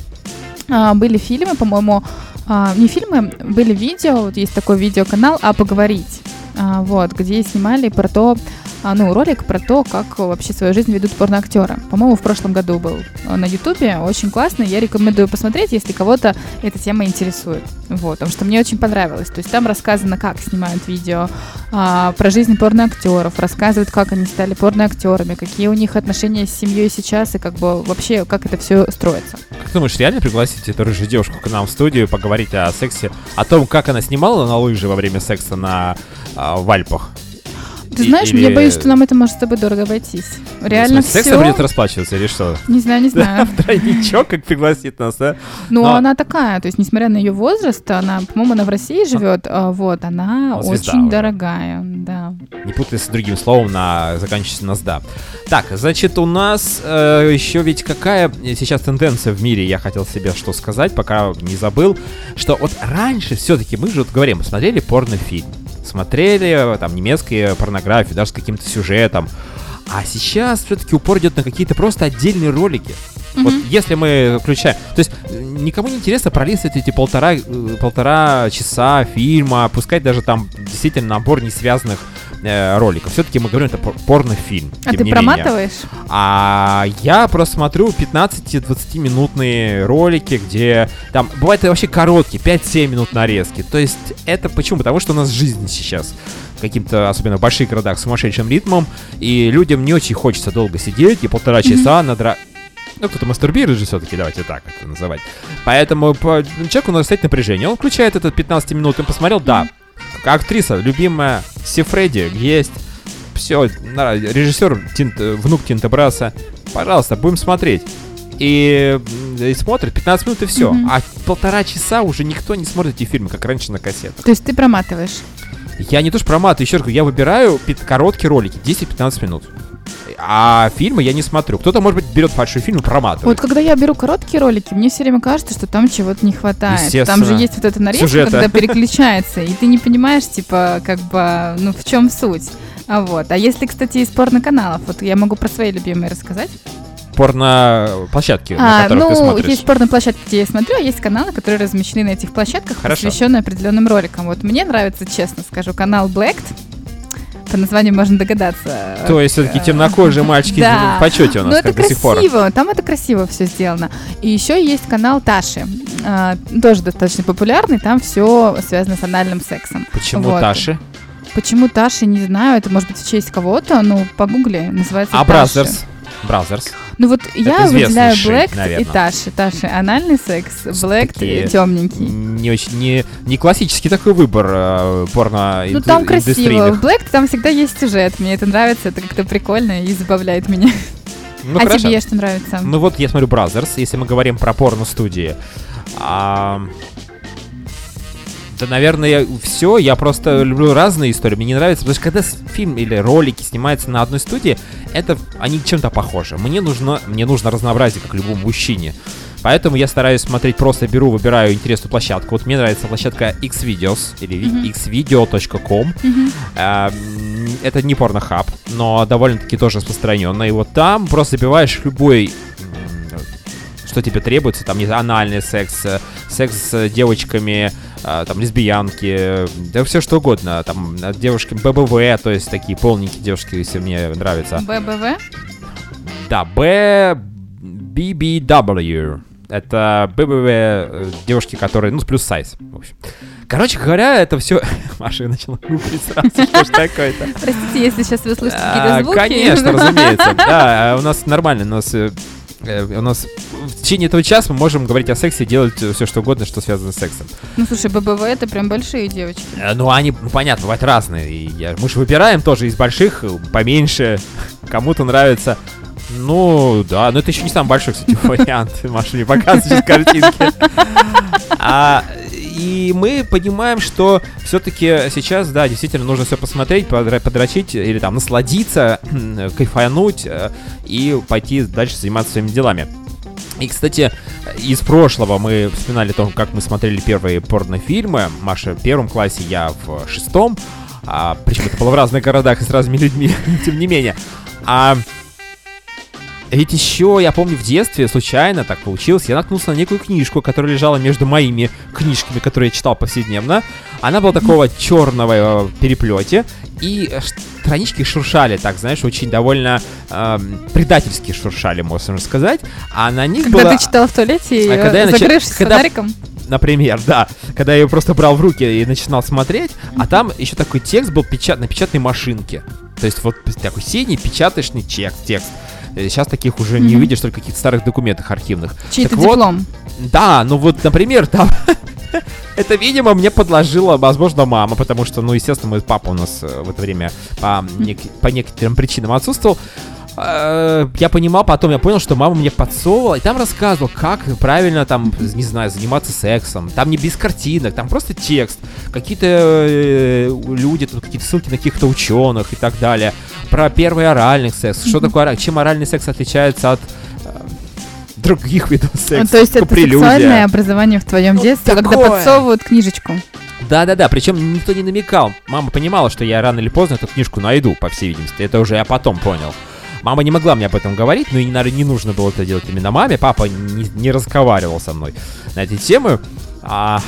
B: а, были фильмы, по-моему, а, не фильмы, были видео, вот есть такой видеоканал «А поговорить», вот, где снимали про то, а, ну, ролик про то, как вообще свою жизнь ведут порноактеры. По-моему, в прошлом году был а, на Ютубе, очень классный, я рекомендую посмотреть, если кого-то эта тема интересует, вот, потому что мне очень понравилось, то есть там рассказано, как снимают видео, а, про жизнь порноактеров, рассказывают, как они стали порноактерами, какие у них отношения с семьей сейчас и как бы вообще, как это все строится.
A: Как ты думаешь, реально пригласить эту рыжую девушку к нам в студию, поговорить о сексе, о том, как она снимала на лыжи во время секса на а, в Альпах?
B: Ты знаешь,
A: или-
B: мне боюсь, что нам это может с тобой дорого обойтись. Реально
A: В смысле,
B: все.
A: Сексом придется расплачиваться или что?
B: Не знаю, не знаю.
A: Тройничок, как пригласит нас, да?
B: Но- она такая, то есть, несмотря на ее возраст, она, по-моему, она в России живет, а, вот, она
A: Ну,
B: очень дорогая, да.
A: Не путай с другим словом, на заканчивается на «сда». Так, значит, у нас э, еще ведь какая сейчас тенденция в мире, я хотел себе что сказать, пока не забыл, что вот раньше все-таки мы же вот говорим, смотрели порнофильм, смотрели там немецкие порнографии, даже с каким-то сюжетом, а сейчас все-таки упор идет на какие-то просто отдельные ролики. Вот если мы включаем... То есть э, никому не интересно пролистывать эти полтора, э, полтора часа фильма, пускай даже там действительно набор не связанных э, роликов. Все-таки мы говорим, это пор- порнофильм.
B: А ты
A: не менее.
B: проматываешь?
A: А я просто смотрю 15-20 минутные ролики, где там бывает вообще короткие, 5-7 минут нарезки. То есть это почему? Потому что у нас жизнь сейчас каким-то, особенно в больших городах, сумасшедшим ритмом, и людям не очень хочется долго сидеть и полтора часа надра... Ну, кто-то мастурбирует же все-таки, давайте так это называть. Поэтому по... человеку надо стоять напряжение. Он включает этот 15 минут, он посмотрел, да, актриса, любимая, Сифреди есть. Все, режиссер Тинт, э, внук Тинта Браса. Пожалуйста, будем смотреть. И, и смотрит 15 минут и все.
B: Мгм.
A: А полтора часа уже никто не смотрит эти фильмы, как раньше на кассетах.
B: То есть ты проматываешь?
A: Я не то что проматываю, еще раз говорю, я выбираю короткие ролики, 10-15 минут. А фильмы я не смотрю. Кто-то, может быть, берет большой фильм и проматывает.
B: Вот когда я беру короткие ролики, мне все время кажется, что там чего-то не хватает. Там же есть вот эта нарезка,
A: Сюжета.
B: когда переключается, и ты не понимаешь, типа, как бы, ну, в чем суть. А вот. А если, кстати, из порно-каналов, вот я могу про свои любимые рассказать.
A: Порно-площадки, на
B: А,
A: которых ты
B: ну,
A: смотришь.
B: есть порно-площадки, где я смотрю, а есть каналы, которые размещены на этих площадках,
A: Хорошо.
B: посвященные определенным роликам. Вот мне нравится, честно скажу, канал Blacked. По названию можно догадаться.
A: То есть все-таки
B: Э,
A: темнокожие мальчики
B: Да.
A: в почете у
B: Ну,
A: нас
B: это
A: как до сих пор.
B: красиво, там это красиво все сделано. И еще есть канал Таши, а, тоже достаточно популярный, там все связано с анальным сексом.
A: Почему
B: Вот.
A: Таши?
B: Почему Tushy, не знаю, это может быть в честь кого-то, ну, погугли, называется
A: А. Brazzers? Brazzers.
B: Ну вот я выделяю Blacked и Tushy. Tushy анальный секс,
A: Такие
B: темненький.
A: Не очень, не, не классический такой выбор э, порно
B: Ну там красиво. В Blacked там всегда есть сюжет. Мне это нравится, это как-то прикольно и забавляет меня.
A: Ну,
B: а
A: хорошо.
B: тебе что нравится?
A: Ну вот я смотрю Brazzers, если мы говорим про порно-студии. А, Да, наверное, все. Я просто люблю разные истории. Мне не нравится, потому что когда фильм или ролики снимаются на одной студии, это они чем-то похожи. Мне нужно, мне нужно разнообразие, как любому мужчине. Поэтому я стараюсь смотреть, просто беру, выбираю интересную площадку. Вот мне нравится площадка Xvideos или
B: Мгм.
A: xvideo.com. А, м, Это не порнохаб, но довольно-таки тоже распространенно. И вот там просто забиваешь любой что тебе требуется, там не анальный секс, э, секс с девочками, а, там лесбиянки, да все что угодно, там девушки ББВ, то есть такие полненькие девушки, если мне нравится.
B: ББВ?
A: Да, Б BBW. Это ББВ э, девушки, которые, ну, плюс сайз, в общем. Короче говоря, это все... Маша начала гуглить сразу, что ж такое-то.
B: Простите, если сейчас вы слышите
A: А,
B: какие-то звуки.
A: Конечно, разумеется. Да, а у нас нормально. У нас, э, у нас в течение этого часа мы можем говорить о сексе, делать все что угодно, что связано с сексом.
B: Ну, слушай, ББВ это прям большие девочки.
A: Э, Ну, они, ну, понятно, бывают разные. И я- мы же выбираем тоже из больших, э, поменьше. Кому-то нравится. Ну, да, но это еще не самый большой, кстати, вариант. Маша не показывает картинки. А, и мы понимаем, что все-таки сейчас, да, действительно нужно все посмотреть, подрочить или там насладиться, кайфануть э, и пойти дальше заниматься своими делами. И, кстати, из прошлого мы вспоминали то, как мы смотрели первые порнофильмы. Маша в первом классе, я в шестом. А, причем это было в разных городах и с разными людьми, тем не менее. А ведь еще, я помню, в детстве случайно так получилось, я наткнулся на некую книжку, которая лежала между моими книжками, которые я читал повседневно. Она была такого черного переплете, и э, странички шуршали, так, знаешь, очень довольно эм, предательски шуршали, можно сказать. А на них
B: Когда
A: было...
B: ты читал в туалете и
A: А когда я
B: э, закрывшись
A: когда-
B: фонариком.
A: Например, да. Когда я ее просто брал в руки и начинал смотреть, а там еще такой текст был печат на печатной машинке. То есть вот такой синий печаточный текст. текст. Сейчас таких уже не
B: Мгм.
A: увидишь, только в каких-то старых документах архивных.
B: Чей-то
A: вот,
B: диплом.
A: Да, ну вот, например, там... Это, видимо, мне подложила, возможно, мама, потому что, ну, естественно, мой папа у нас э, в это время по, нек- по некоторым причинам отсутствовал. Э, Я понимал, потом я понял, что мама мне подсовывала, и там рассказывал, как правильно там, не знаю, заниматься сексом. Там не без картинок, там просто текст. Какие-то э, люди, тут какие-то ссылки на каких-то ученых и так далее. Про первый оральный секс. Что такое? Чем оральный секс отличается от э, других видов секса?
B: Ну, То есть это
A: Прелюдия.
B: сексуальное образование в твоем
A: Ну,
B: детстве, когда подсовывают книжечку.
A: Да-да-да, причем никто не намекал. Мама понимала, что я рано или поздно эту книжку найду, по всей видимости. Это уже я потом понял. Мама не могла мне об этом говорить, но и, наверное, не нужно было это делать именно маме. Папа не, не разговаривал со мной на эти темы. А...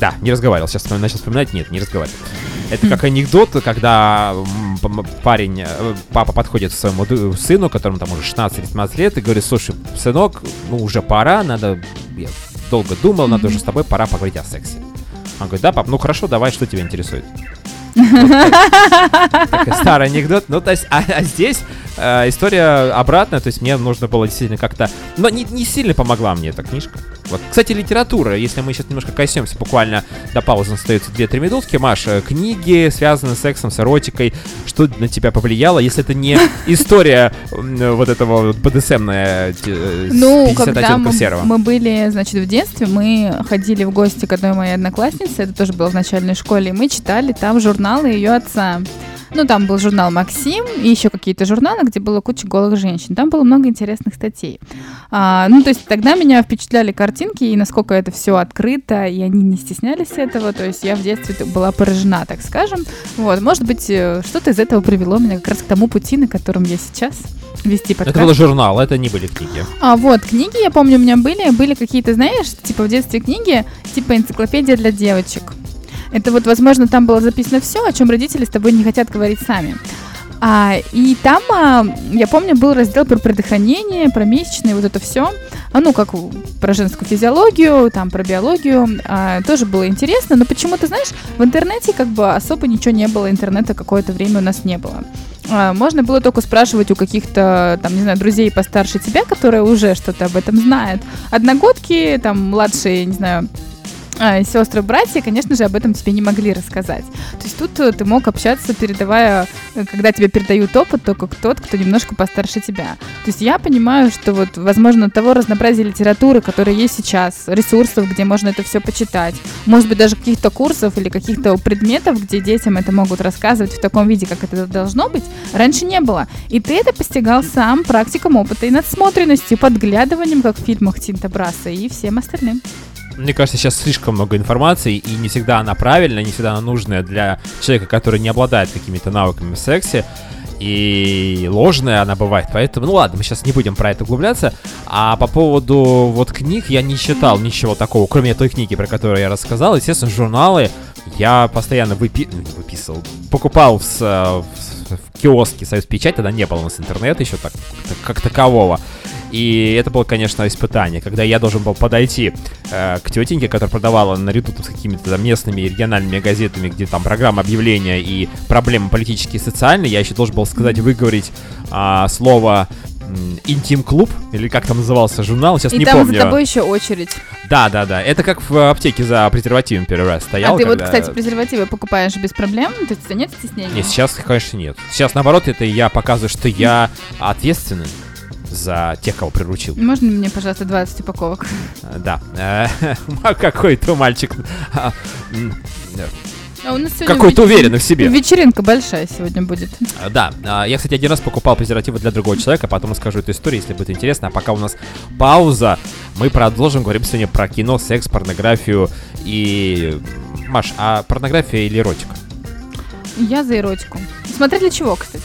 A: Да, не разговаривал. Сейчас начал вспоминать. Нет, не разговаривал. Это как анекдот, когда парень, э, папа подходит к своему сыну, которому там уже 16-17 лет, и говорит, слушай, сынок, ну уже пора, надо, я долго думал, надо уже с тобой, пора поговорить о сексе. Он говорит, да, пап, ну хорошо, давай, что тебя интересует? Старый анекдот. Ну, то есть, а, а здесь э, история обратная, то есть мне нужно было действительно как-то... Но не, не сильно помогла мне эта книжка. Вот. Кстати, литература, если мы сейчас немножко коснемся, буквально до паузы остается 2-3 минутки. Маш, э, книги, связанные с сексом, с эротикой, что на тебя повлияло, если это не история вот этого вот БДСМная э,
B: Ну,
A: 50
B: когда мы были, значит, в детстве, мы ходили в гости к одной моей однокласснице, это тоже было в начальной школе, и мы читали там журналы ее отца. Ну, там был журнал «Максим» и еще какие-то журналы, где было куча голых женщин. Там было много интересных статей. А, ну, то есть тогда меня впечатляли картинки, и насколько это все открыто, и они не стеснялись этого. То есть я в детстве была поражена, так скажем. Вот, может быть, э, что-то из этого привело меня как раз к тому пути, на котором я сейчас вести подкаст.
A: Это был журнал, это не были книги.
B: А вот, книги, я помню, у меня были, были какие-то, знаешь, типа в детстве книги, типа энциклопедия для девочек. Это вот, возможно, там было записано все, о чем родители с тобой не хотят говорить сами. А, и там, а, я помню, был раздел про предохранение, про месячные, вот это все. А, ну, как про женскую физиологию, там, про биологию. А, тоже было интересно, но почему-то, знаешь, в интернете как бы особо ничего не было, интернета какое-то время у нас не было. А, можно было только спрашивать у каких-то, там, не знаю, друзей постарше тебя, которые уже что-то об этом знают. Одногодки, там, младшие, не знаю, сестры, братья, конечно же, об этом тебе не могли рассказать. То есть тут э, ты мог общаться, передавая, э, когда тебе передают опыт, только тот, кто немножко постарше тебя. То есть я понимаю, что вот, возможно, того разнообразия литературы, которое есть сейчас, ресурсов, где можно это все почитать, может быть, даже каких-то курсов или каких-то предметов, где детям это могут рассказывать в таком виде, как это должно быть, раньше не было. И ты это постигал сам практиком опыта и надсмотренностью, подглядыванием, как в фильмах Тинта Браса и всем остальным.
A: Мне кажется, сейчас слишком много информации, и не всегда она правильная, не всегда она нужная для человека, который не обладает какими-то навыками в сексе. И ложная она бывает. Поэтому, ну ладно, мы сейчас не будем про это углубляться. А по поводу вот книг я не читал ничего такого, кроме той книги, про которую я рассказал. Естественно, журналы я постоянно выпи... ну, выписывал, покупал в, в, в киоске Союз Печать, тогда не было у нас интернета еще так, как такового. И это было, конечно, испытание, когда я должен был подойти э, к тетеньке, которая продавала наряду там с какими-то там местными и региональными газетами, где там программа объявления и проблемы политические и социальные. Я еще должен был сказать, выговорить а, слово интим-клуб, или как там назывался журнал, сейчас
B: и
A: не
B: там
A: помню.
B: за тобой еще очередь.
A: Да, да, да. Это как в аптеке за презервативом первый раз стоял.
B: а ты вот,
A: когда-
B: кстати, презервативы покупаешь без проблем? То есть нет стеснения?
A: Нет, сейчас, конечно, нет. Сейчас, наоборот, это я показываю, что я ответственный за тех, кого приручил.
B: Можно мне, пожалуйста, 20 упаковок?
A: Э, Да. Э, а Какой-то мальчик. а, м,
B: А у нас сегодня
A: Какой-то
B: веч-
A: уверенный в себе.
B: Вечеринка большая сегодня будет.
A: Э, Да. А, Я, кстати, один раз покупал презервативы для другого человека, потом расскажу эту историю, если будет интересно. А пока у нас пауза, мы продолжим. Говорим сегодня про кино, секс, порнографию и... Маш, а порнография или эротика?
B: Я за эротику. Смотря для чего, кстати.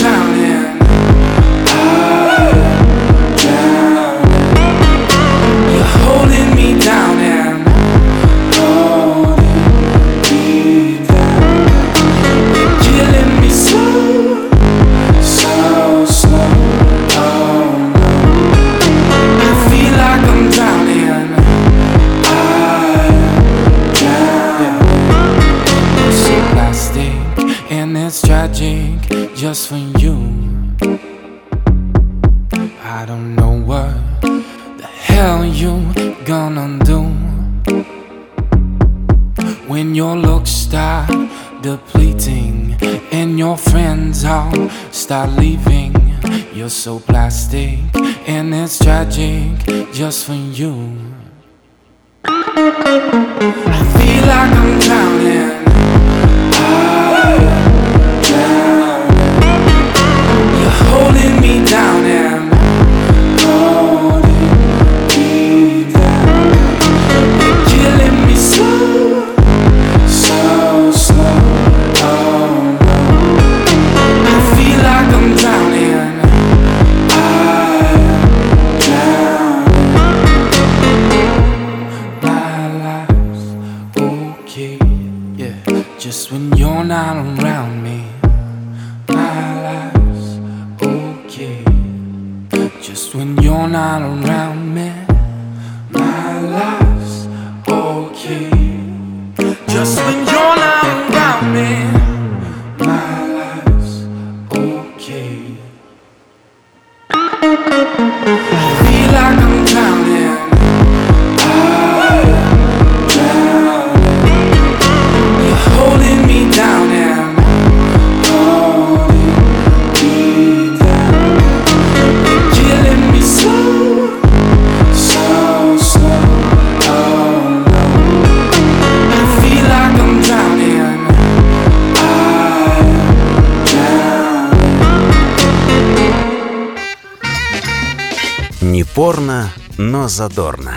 C: но задорно.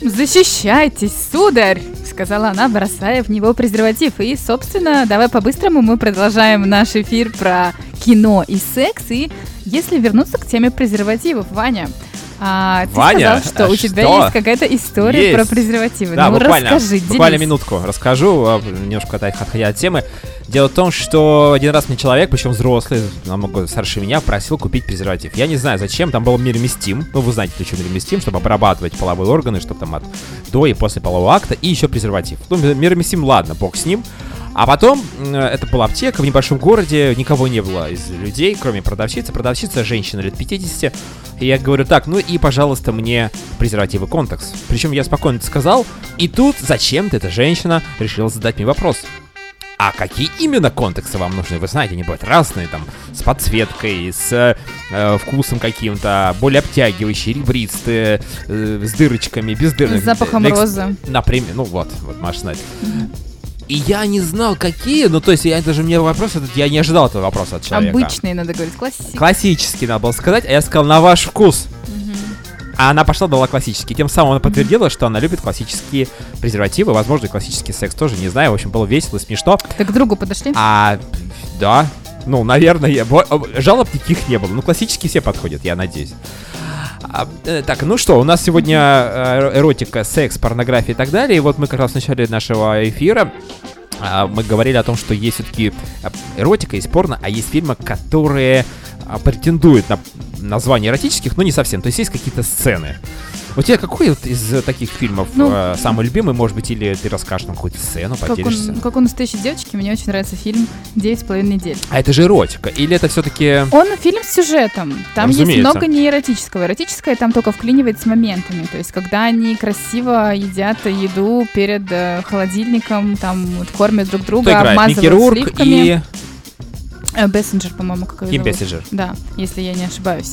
B: Защищайтесь, сударь! Сказала она, бросая в него презерватив. И, собственно, давай по-быстрому мы продолжаем наш эфир про кино и секс. И если вернуться к теме презервативов, Ваня, а, ты
A: Ваня,
B: сказал, что
A: а
B: у тебя
A: что?
B: есть какая-то история
A: Есть.
B: про презервативы.
A: Да,
B: ну,
A: буквально,
B: расскажи,
A: буквально минутку расскажу, а, немножко отходя от темы. Дело в том, что один раз мне человек, причем взрослый, намного старше меня, просил купить презерватив. Я не знаю, зачем, там был мироместим. Ну, вы знаете, для чего мироместим, чтобы обрабатывать половые органы, чтобы там от до и после полового акта, и еще презерватив. Ну, мироместим, ладно, бог с ним. А потом, м, это была аптека в небольшом городе, никого не было из людей, кроме продавщицы. Продавщица женщина лет 50. И я говорю, так, ну и, пожалуйста, мне презервативы контекс. Причем я спокойно это сказал. И тут зачем-то эта женщина решила задать мне вопрос. А какие именно контексы вам нужны? Вы знаете, они бывают разные, там, с подсветкой, с э, вкусом каким-то, более обтягивающие, ребристые, э, с дырочками, без дырок.
B: С запахом
A: Для экс-
B: розы.
A: Например, ну вот, вот, Маша знает. И я не знал, какие, ну, то есть, я даже мне вопрос этот, я не ожидал этого вопроса от человека.
B: Обычные, надо говорить, классические.
A: Классический надо было сказать, а я сказал на ваш вкус. А она пошла, дала классический. Тем самым она подтвердила, что она любит классические презервативы. Возможно, и классический секс тоже, не знаю. В общем, было весело, смешно.
B: Так к другу подошли?
A: А, да, ну, наверное, бо- жалоб никаких не было. Ну, классические все подходят, я надеюсь. А, э, так, ну что, у нас сегодня э, эротика, секс, порнография и так далее. И вот мы как раз в начале нашего эфира а, мы говорили о том, что есть все-таки эротика, есть порно, а есть фильмы, которые а, претендуют на название эротических, но не совсем. То есть есть какие-то сцены. У тебя какой вот из таких фильмов
B: Ну,
A: э, самый любимый, может быть, или ты расскажешь нам какую-то сцену,
B: Как
A: поделишься?
B: как у настоящей девочки, мне очень нравится фильм «Девять с половиной недель».
A: А это же эротика? Или это все-таки...
B: Он фильм с сюжетом. Там есть
A: Разумеется.
B: много не эротического. Эротическое там только вклинивает с моментами. То есть, когда они красиво едят еду перед э, холодильником, там вот, кормят друг друга,
A: Кто играет?
B: Обмазывают сливками.
A: и
B: Э, Бессенджер, по-моему, как ее
A: Ким
B: зовут.
A: Бессинджер.
B: Да, если я не ошибаюсь.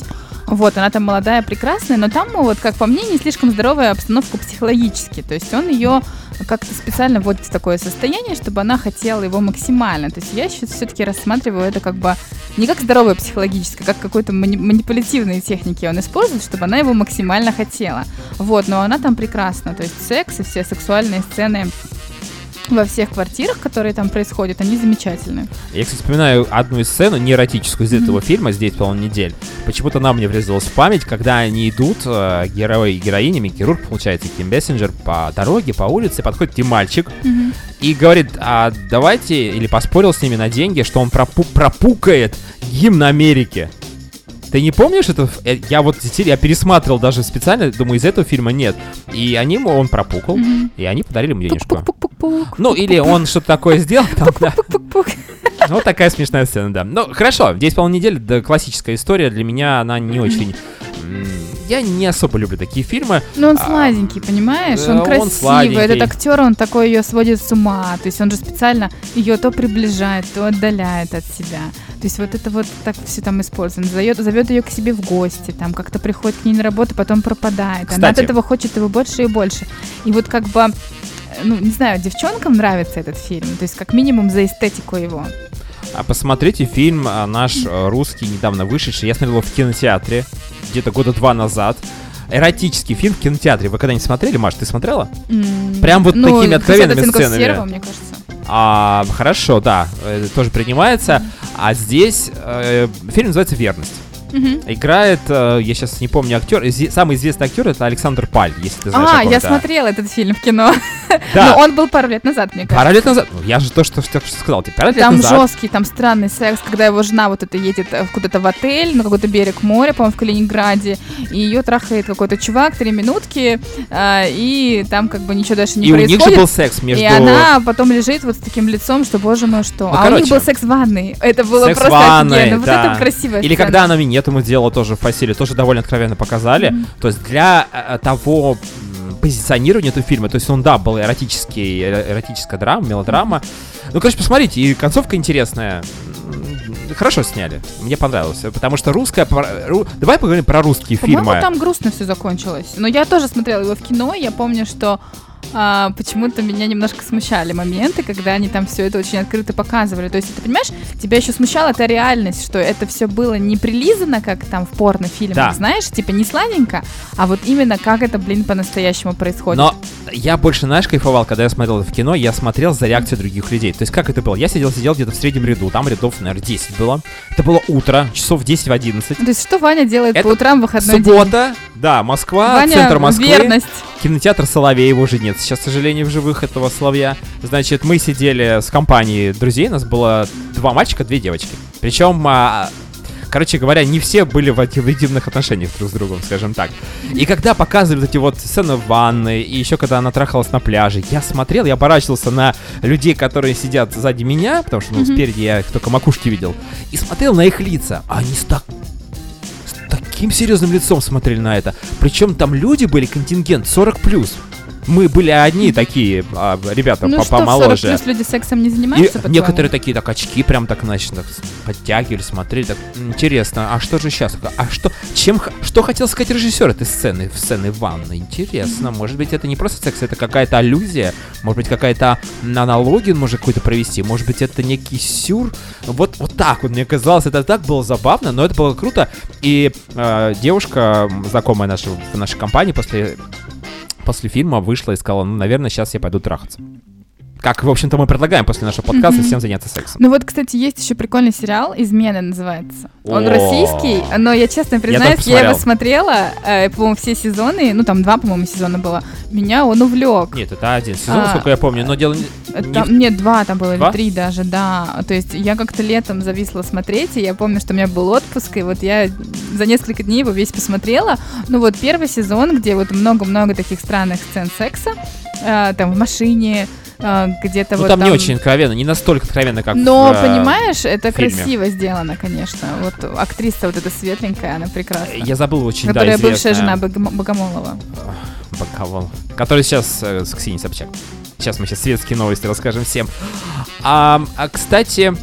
B: Вот, она там молодая, прекрасная, но там, вот, как по мне, не слишком здоровая обстановка психологически. То есть он ее как-то специально вводит в такое состояние, чтобы она хотела его максимально. То есть я все-таки рассматриваю это как бы не как здоровое психологическое, как какой-то мани- манипулятивные техники он использует, чтобы она его максимально хотела. Вот, но она там прекрасна. То есть секс и все сексуальные сцены во всех квартирах, которые там происходят, они замечательные.
A: Я, кстати, вспоминаю одну из сцену, не эротическую, из этого фильма «Здесь половина недель». Почему-то она мне врезалась в память, когда они идут, э, герой и героиня, Микки Рурк, получается, и Ким Бессинджер, по дороге, по улице, подходит ним мальчик и говорит, а давайте, или поспорил с ними на деньги, что он пропу- пропукает гимн Америки. Ты не помнишь это? э, Я вот действительно, я пересматривал даже специально, думаю, из этого фильма нет. И они, ему- он пропукал, и они подарили ему денежку.
B: Пук-пук-пук-пук.
A: Ну, или он что-то такое сделал, там, да. Ну, вот такая смешная сцена, да. Ну, хорошо, здесь половина недели, да, классическая история, для меня она не очень... Я не особо люблю такие фильмы.
B: Ну, он
A: А,
B: сладенький, понимаешь?
A: э,
B: Он
A: он
B: красивый.
A: сладенький.
B: Этот актер, он такой ее сводит с ума. То есть он же специально ее то приближает, то отдаляет от себя. То есть вот это вот так все там использовано. Зовет, зовет ее к себе в гости, там как-то приходит к ней на работу, потом пропадает. Она от
A: Кстати.
B: этого хочет его больше и больше. И вот как бы, ну, не знаю, девчонкам нравится этот фильм. То есть как минимум за эстетику его.
A: А посмотрите фильм а, наш э, русский, недавно вышедший. Я смотрел его в кинотеатре, где-то года два назад. Эротический фильм в кинотеатре. Вы когда-нибудь смотрели, Маш, ты смотрела?
B: М,
A: Прям вот
B: ну,
A: такими
B: 50
A: откровенными сценами.
B: серого, мне кажется.
A: А, хорошо, да, э, тоже принимается. А здесь э, фильм называется «Верность».
B: Мгм.
A: Играет, э, я сейчас не помню актер, самый известный актер это Александр Паль, если ты знаешь. о
B: А, я
A: это.
B: смотрела этот фильм в кино.
A: Да.
B: Но он был пару лет назад, мне кажется.
A: Пару лет назад. Ну, я же то, что, что, что сказал, тебе пару лет
B: Там
A: назад.
B: жесткий, там странный секс, когда его жена вот это едет э, куда-то в отель, на какой-то берег моря, по-моему, в Калининграде, и ее трахает какой-то чувак, три минутки, а, и там как бы ничего дальше не
A: И у них же
B: происходит.
A: был секс между...
B: И она потом лежит вот с таким лицом, что, боже мой, что.
A: Ну,
B: а у
A: короче.
B: них был секс в ванной. Это было
A: Секс
B: просто
A: ванной,
B: офигенно. Вот
A: да.
B: это красивая
A: Или когда она минет ему делала тоже в постели, тоже довольно откровенно показали. То есть для э, того м, позиционирования этого фильма, то есть он, да, был эротический, э, эротическая драма, мелодрама. Ну, короче, посмотрите, и концовка интересная. Хорошо сняли, мне понравилось, потому что русская... ру- Давай поговорим про русские
B: По-моему,
A: фильмы.
B: там грустно все закончилось. Но я тоже смотрела его в кино. Я помню, что а, почему-то меня немножко смущали моменты, когда они там все это очень открыто показывали. То есть, ты понимаешь, тебя еще смущала эта реальность, что это все было не прилизано, как там в порнофильмах,
A: Да.
B: знаешь, типа не сладенько, а вот именно как это, блин, по-настоящему происходит.
A: Но я больше, знаешь, кайфовал, когда я смотрел это в кино, я смотрел за реакцией других людей. То есть как это было? Я сидел, сидел где-то в среднем ряду, там рядов, наверное, 10 было. Это было утро, часов 10 в 11.
B: То есть, что Ваня делает
A: Это
B: по утрам в выходной день?
A: Да, Москва,
B: Ваня,
A: центр Москвы.
B: верность.
A: Кинотеатр Соловей, его уже нет сейчас, к сожалению, в живых этого Соловья. Значит, мы сидели с компанией друзей, у нас было два мальчика, две девочки. Причем, а, короче говоря, не все были в интимных отношениях друг с другом, скажем так. И когда показывали эти вот сцены в ванной, и еще когда она трахалась на пляже, я смотрел, я оборачивался на людей, которые сидят сзади меня, потому что, ну, спереди я только макушки видел, и смотрел на их лица. А Они с так с таким серьезным лицом смотрели на это. Причем там люди были, контингент 40 плюс. Мы были одни такие, а, ребята
B: Ну
A: по-
B: что, в 40
A: помоложе.
B: плюс люди сексом не
A: И
B: занимаются, по-твоему?
A: некоторые такие, так, очки прям так, значит, так подтягивали, смотрели, так, интересно, а что же сейчас? А что, чем, что хотел сказать режиссер этой сцены, в сцены ванны? Интересно, может быть, это не просто секс, это какая-то аллюзия, может быть, какая-то аналогию он может какой-то провести, может быть, это некий сюр. Вот, вот так вот, мне казалось, это так было забавно, но это было круто. И э, девушка, знакомая наша в нашей компании, после после фильма вышла и сказала, ну, наверное, сейчас я пойду трахаться. Как, в общем-то, мы предлагаем после нашего подкаста всем заняться сексом.
B: Ну вот, кстати, есть еще прикольный сериал «Измены» называется. Он российский, но я честно признаюсь, я, его смотрела, э, по-моему, все сезоны, ну там два, по-моему, сезона было. Меня он увлек.
A: Нет, это один сезон,
B: А.
A: насколько я помню, но дело не...
B: Э, Нет, два там было, или три даже, да. То есть я как-то летом зависла смотреть, и я помню, что у меня был отпуск, и вот я за несколько дней его весь посмотрела. Ну вот первый сезон, где вот много-много таких странных сцен секса, э, там в машине, где-то
A: Ну,
B: вот
A: там, не очень откровенно, не настолько откровенно, как
B: Но,
A: в, э,
B: понимаешь, это
A: фильме.
B: красиво сделано, конечно. Вот актриса вот эта светленькая, она прекрасная.
A: Я забыл очень,
B: которая
A: да,
B: бывшая жена Богомолова.
A: Баковал. Который сейчас э, с Ксенией Собчак. Сейчас мы сейчас светские новости расскажем всем. А, а, кстати,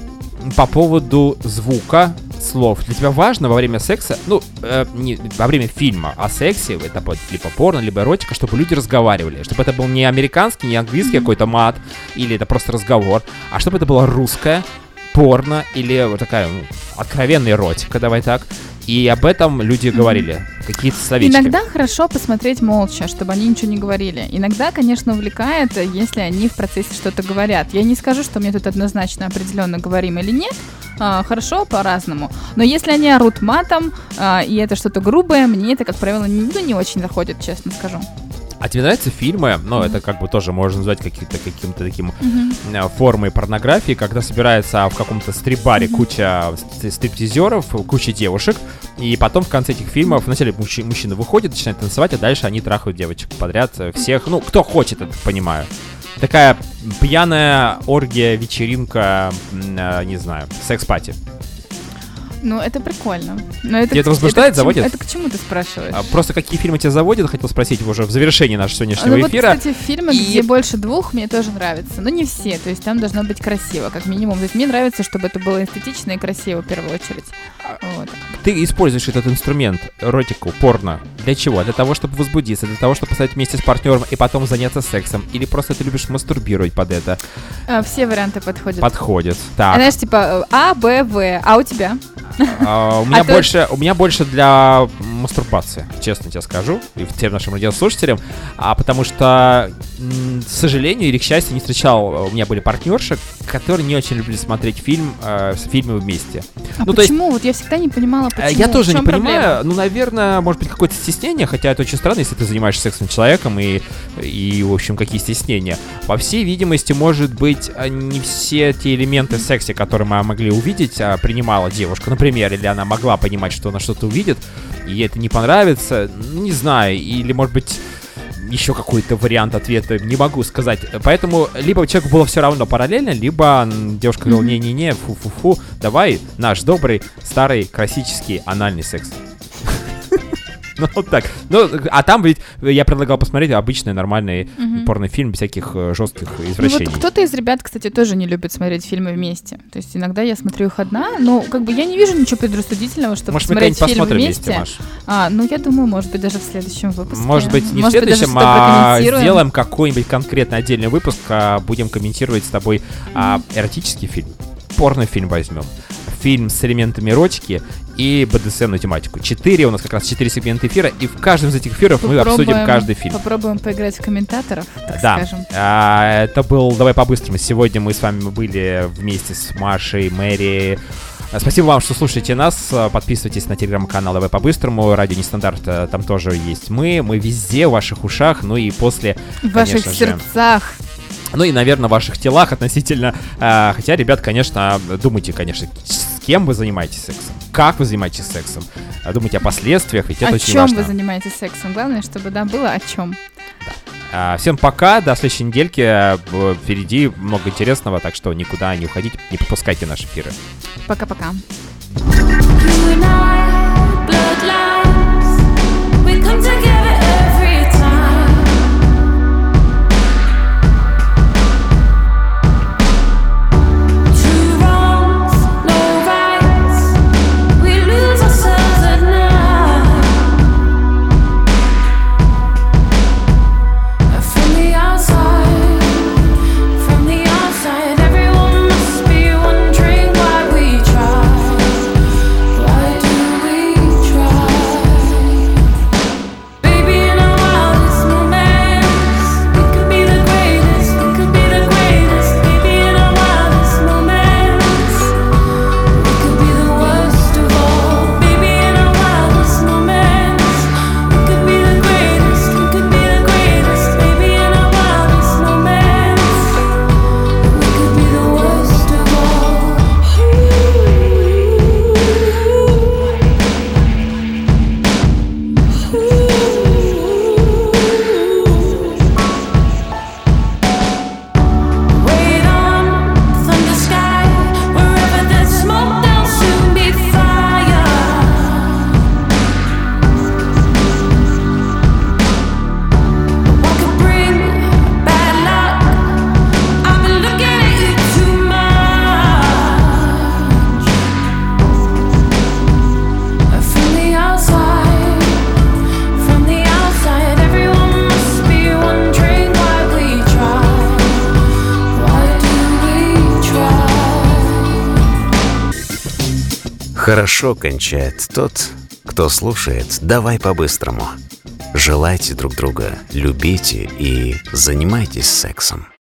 A: по поводу звука слов. Для тебя важно во время секса, ну, э, не во время фильма о сексе, это либо порно, либо эротика, чтобы люди разговаривали. Чтобы это был не американский, не английский какой-то мат, или это просто разговор, а чтобы это было русское, порно, или вот такая ну, откровенная эротика, давай так. И об этом люди говорили. Какие-то словечки.
B: Иногда хорошо посмотреть молча, чтобы они ничего не говорили. Иногда, конечно, увлекает, если они в процессе что-то говорят. Я не скажу, что мне тут однозначно определенно говорим или нет. А, хорошо, по-разному. Но если они орут матом, а, и это что-то грубое, мне это, как правило, ну, не очень заходит, честно скажу.
A: А тебе нравятся фильмы? Ну, это как бы тоже можно назвать каким-то каким-то таким э, формой порнографии, когда собирается в каком-то стрип-баре куча ст- стриптизеров, куча девушек, и потом в конце этих фильмов вначале мужчи- мужчина выходит, начинает танцевать, а дальше они трахают девочек подряд э, всех, ну, кто хочет, это понимаю. Такая пьяная оргия, вечеринка, э, не знаю, секс-пати.
B: Ну, это прикольно. Но это,
A: Тебя это возбуждает,
B: к чему-
A: заводит?
B: Это к чему ты спрашиваешь?
A: А Просто какие фильмы тебя заводят, хотел спросить уже в завершении нашего сегодняшнего
B: Ну вот,
A: эфира.
B: кстати, фильмы,
A: И-
B: где больше двух, мне тоже нравятся. Но не все, то есть там должно быть красиво, как минимум. То есть мне нравится, чтобы это было эстетично и красиво в первую очередь. Вот.
A: ты используешь этот инструмент, эротику, порно, для чего? Для того, чтобы возбудиться, для того, чтобы поставить вместе с партнером и потом заняться сексом? Или просто ты любишь мастурбировать под это?
B: А, все варианты подходят.
A: Подходит.
B: А,
A: Так,
B: Знаешь, типа А, Б, В. А у тебя?
A: А, у меня
B: а то-
A: больше, у меня больше для мастурбации, честно тебе скажу, и всем нашим радиослушателям, а потому что, к сожалению или к счастью, не встречал, у меня были партнерши, которые не очень любили смотреть фильм, э, с- фильмы вместе.
B: А
A: Ну, есть-
B: почему? Вот я всегда не понимала,
A: Э,
B: почему.
A: Я тоже не понимаю. Ну, наверное, может быть, какое-то стеснение, хотя это очень странно, если ты занимаешься сексом с человеком и, и, в общем, какие стеснения. По всей видимости, может быть, э, не все те элементы в сексе, которые мы могли увидеть, а, принимала девушка, например, или она могла понимать, что она что-то увидит, и ей это не понравится, ну, не знаю, или, может быть, еще какой-то вариант ответа, не могу сказать. Поэтому либо человеку было все равно параллельно, либо девушка говорила, не-не-не, фу-фу-фу, давай наш добрый, старый, классический анальный секс. Ну, вот так. Ну, а там ведь я предлагал посмотреть обычный нормальный порнофильм без всяких э, жестких
B: Ну
A: извращений.
B: вот кто-то из ребят, кстати, тоже не любит смотреть фильмы вместе. То есть иногда я смотрю их одна, но как бы я не вижу ничего предрассудительного, чтобы
A: Может,
B: смотреть фильм
A: посмотрим
B: вместе.
A: вместе, Маш?
B: А, ну я думаю, может быть, даже в следующем выпуске.
A: Может быть, не в
B: Может быть, даже
A: следующем,
B: что-то
A: а сделаем какой-нибудь конкретный отдельный выпуск, а будем комментировать с тобой а, эротический фильм, порнофильм возьмем, фильм с элементами эротики и БДСМную тематику. Четыре, у нас как раз четыре сегмента эфира, и в каждом из этих эфиров мы обсудим
B: Попробуем-
A: каждый фильм.
B: Попробуем поиграть в комментаторов, так
A: Да,
B: скажем.
A: А, это был «Давай по-быстрому». Сегодня мы с вами были вместе с Машей, Мэри. Спасибо вам, что слушаете нас. Подписывайтесь на телеграм-канал «Давай по-быстрому». Радио Нестандарт, а, там тоже есть мы. Мы везде, в ваших ушах. Ну и после,
B: В ваших
A: же,
B: сердцах.
A: ну и, наверное, в ваших телах относительно. а, хотя, ребят, конечно, думайте, конечно, с кем вы занимаетесь сексом, как вы занимаетесь сексом. А, Думайте о последствиях, ведь это
B: о
A: очень
B: чем
A: важно.
B: вы занимаетесь сексом? Главное, чтобы да, было о чем.
A: А, Всем пока, до следующей недельки. Б- Впереди много интересного, так что никуда не уходите, не пропускайте наши эфиры.
B: Пока-пока.
D: You and I,
C: Хорошо кончает тот, кто слушает «Давай по-быстрому». Желайте друг друга, любите и занимайтесь сексом.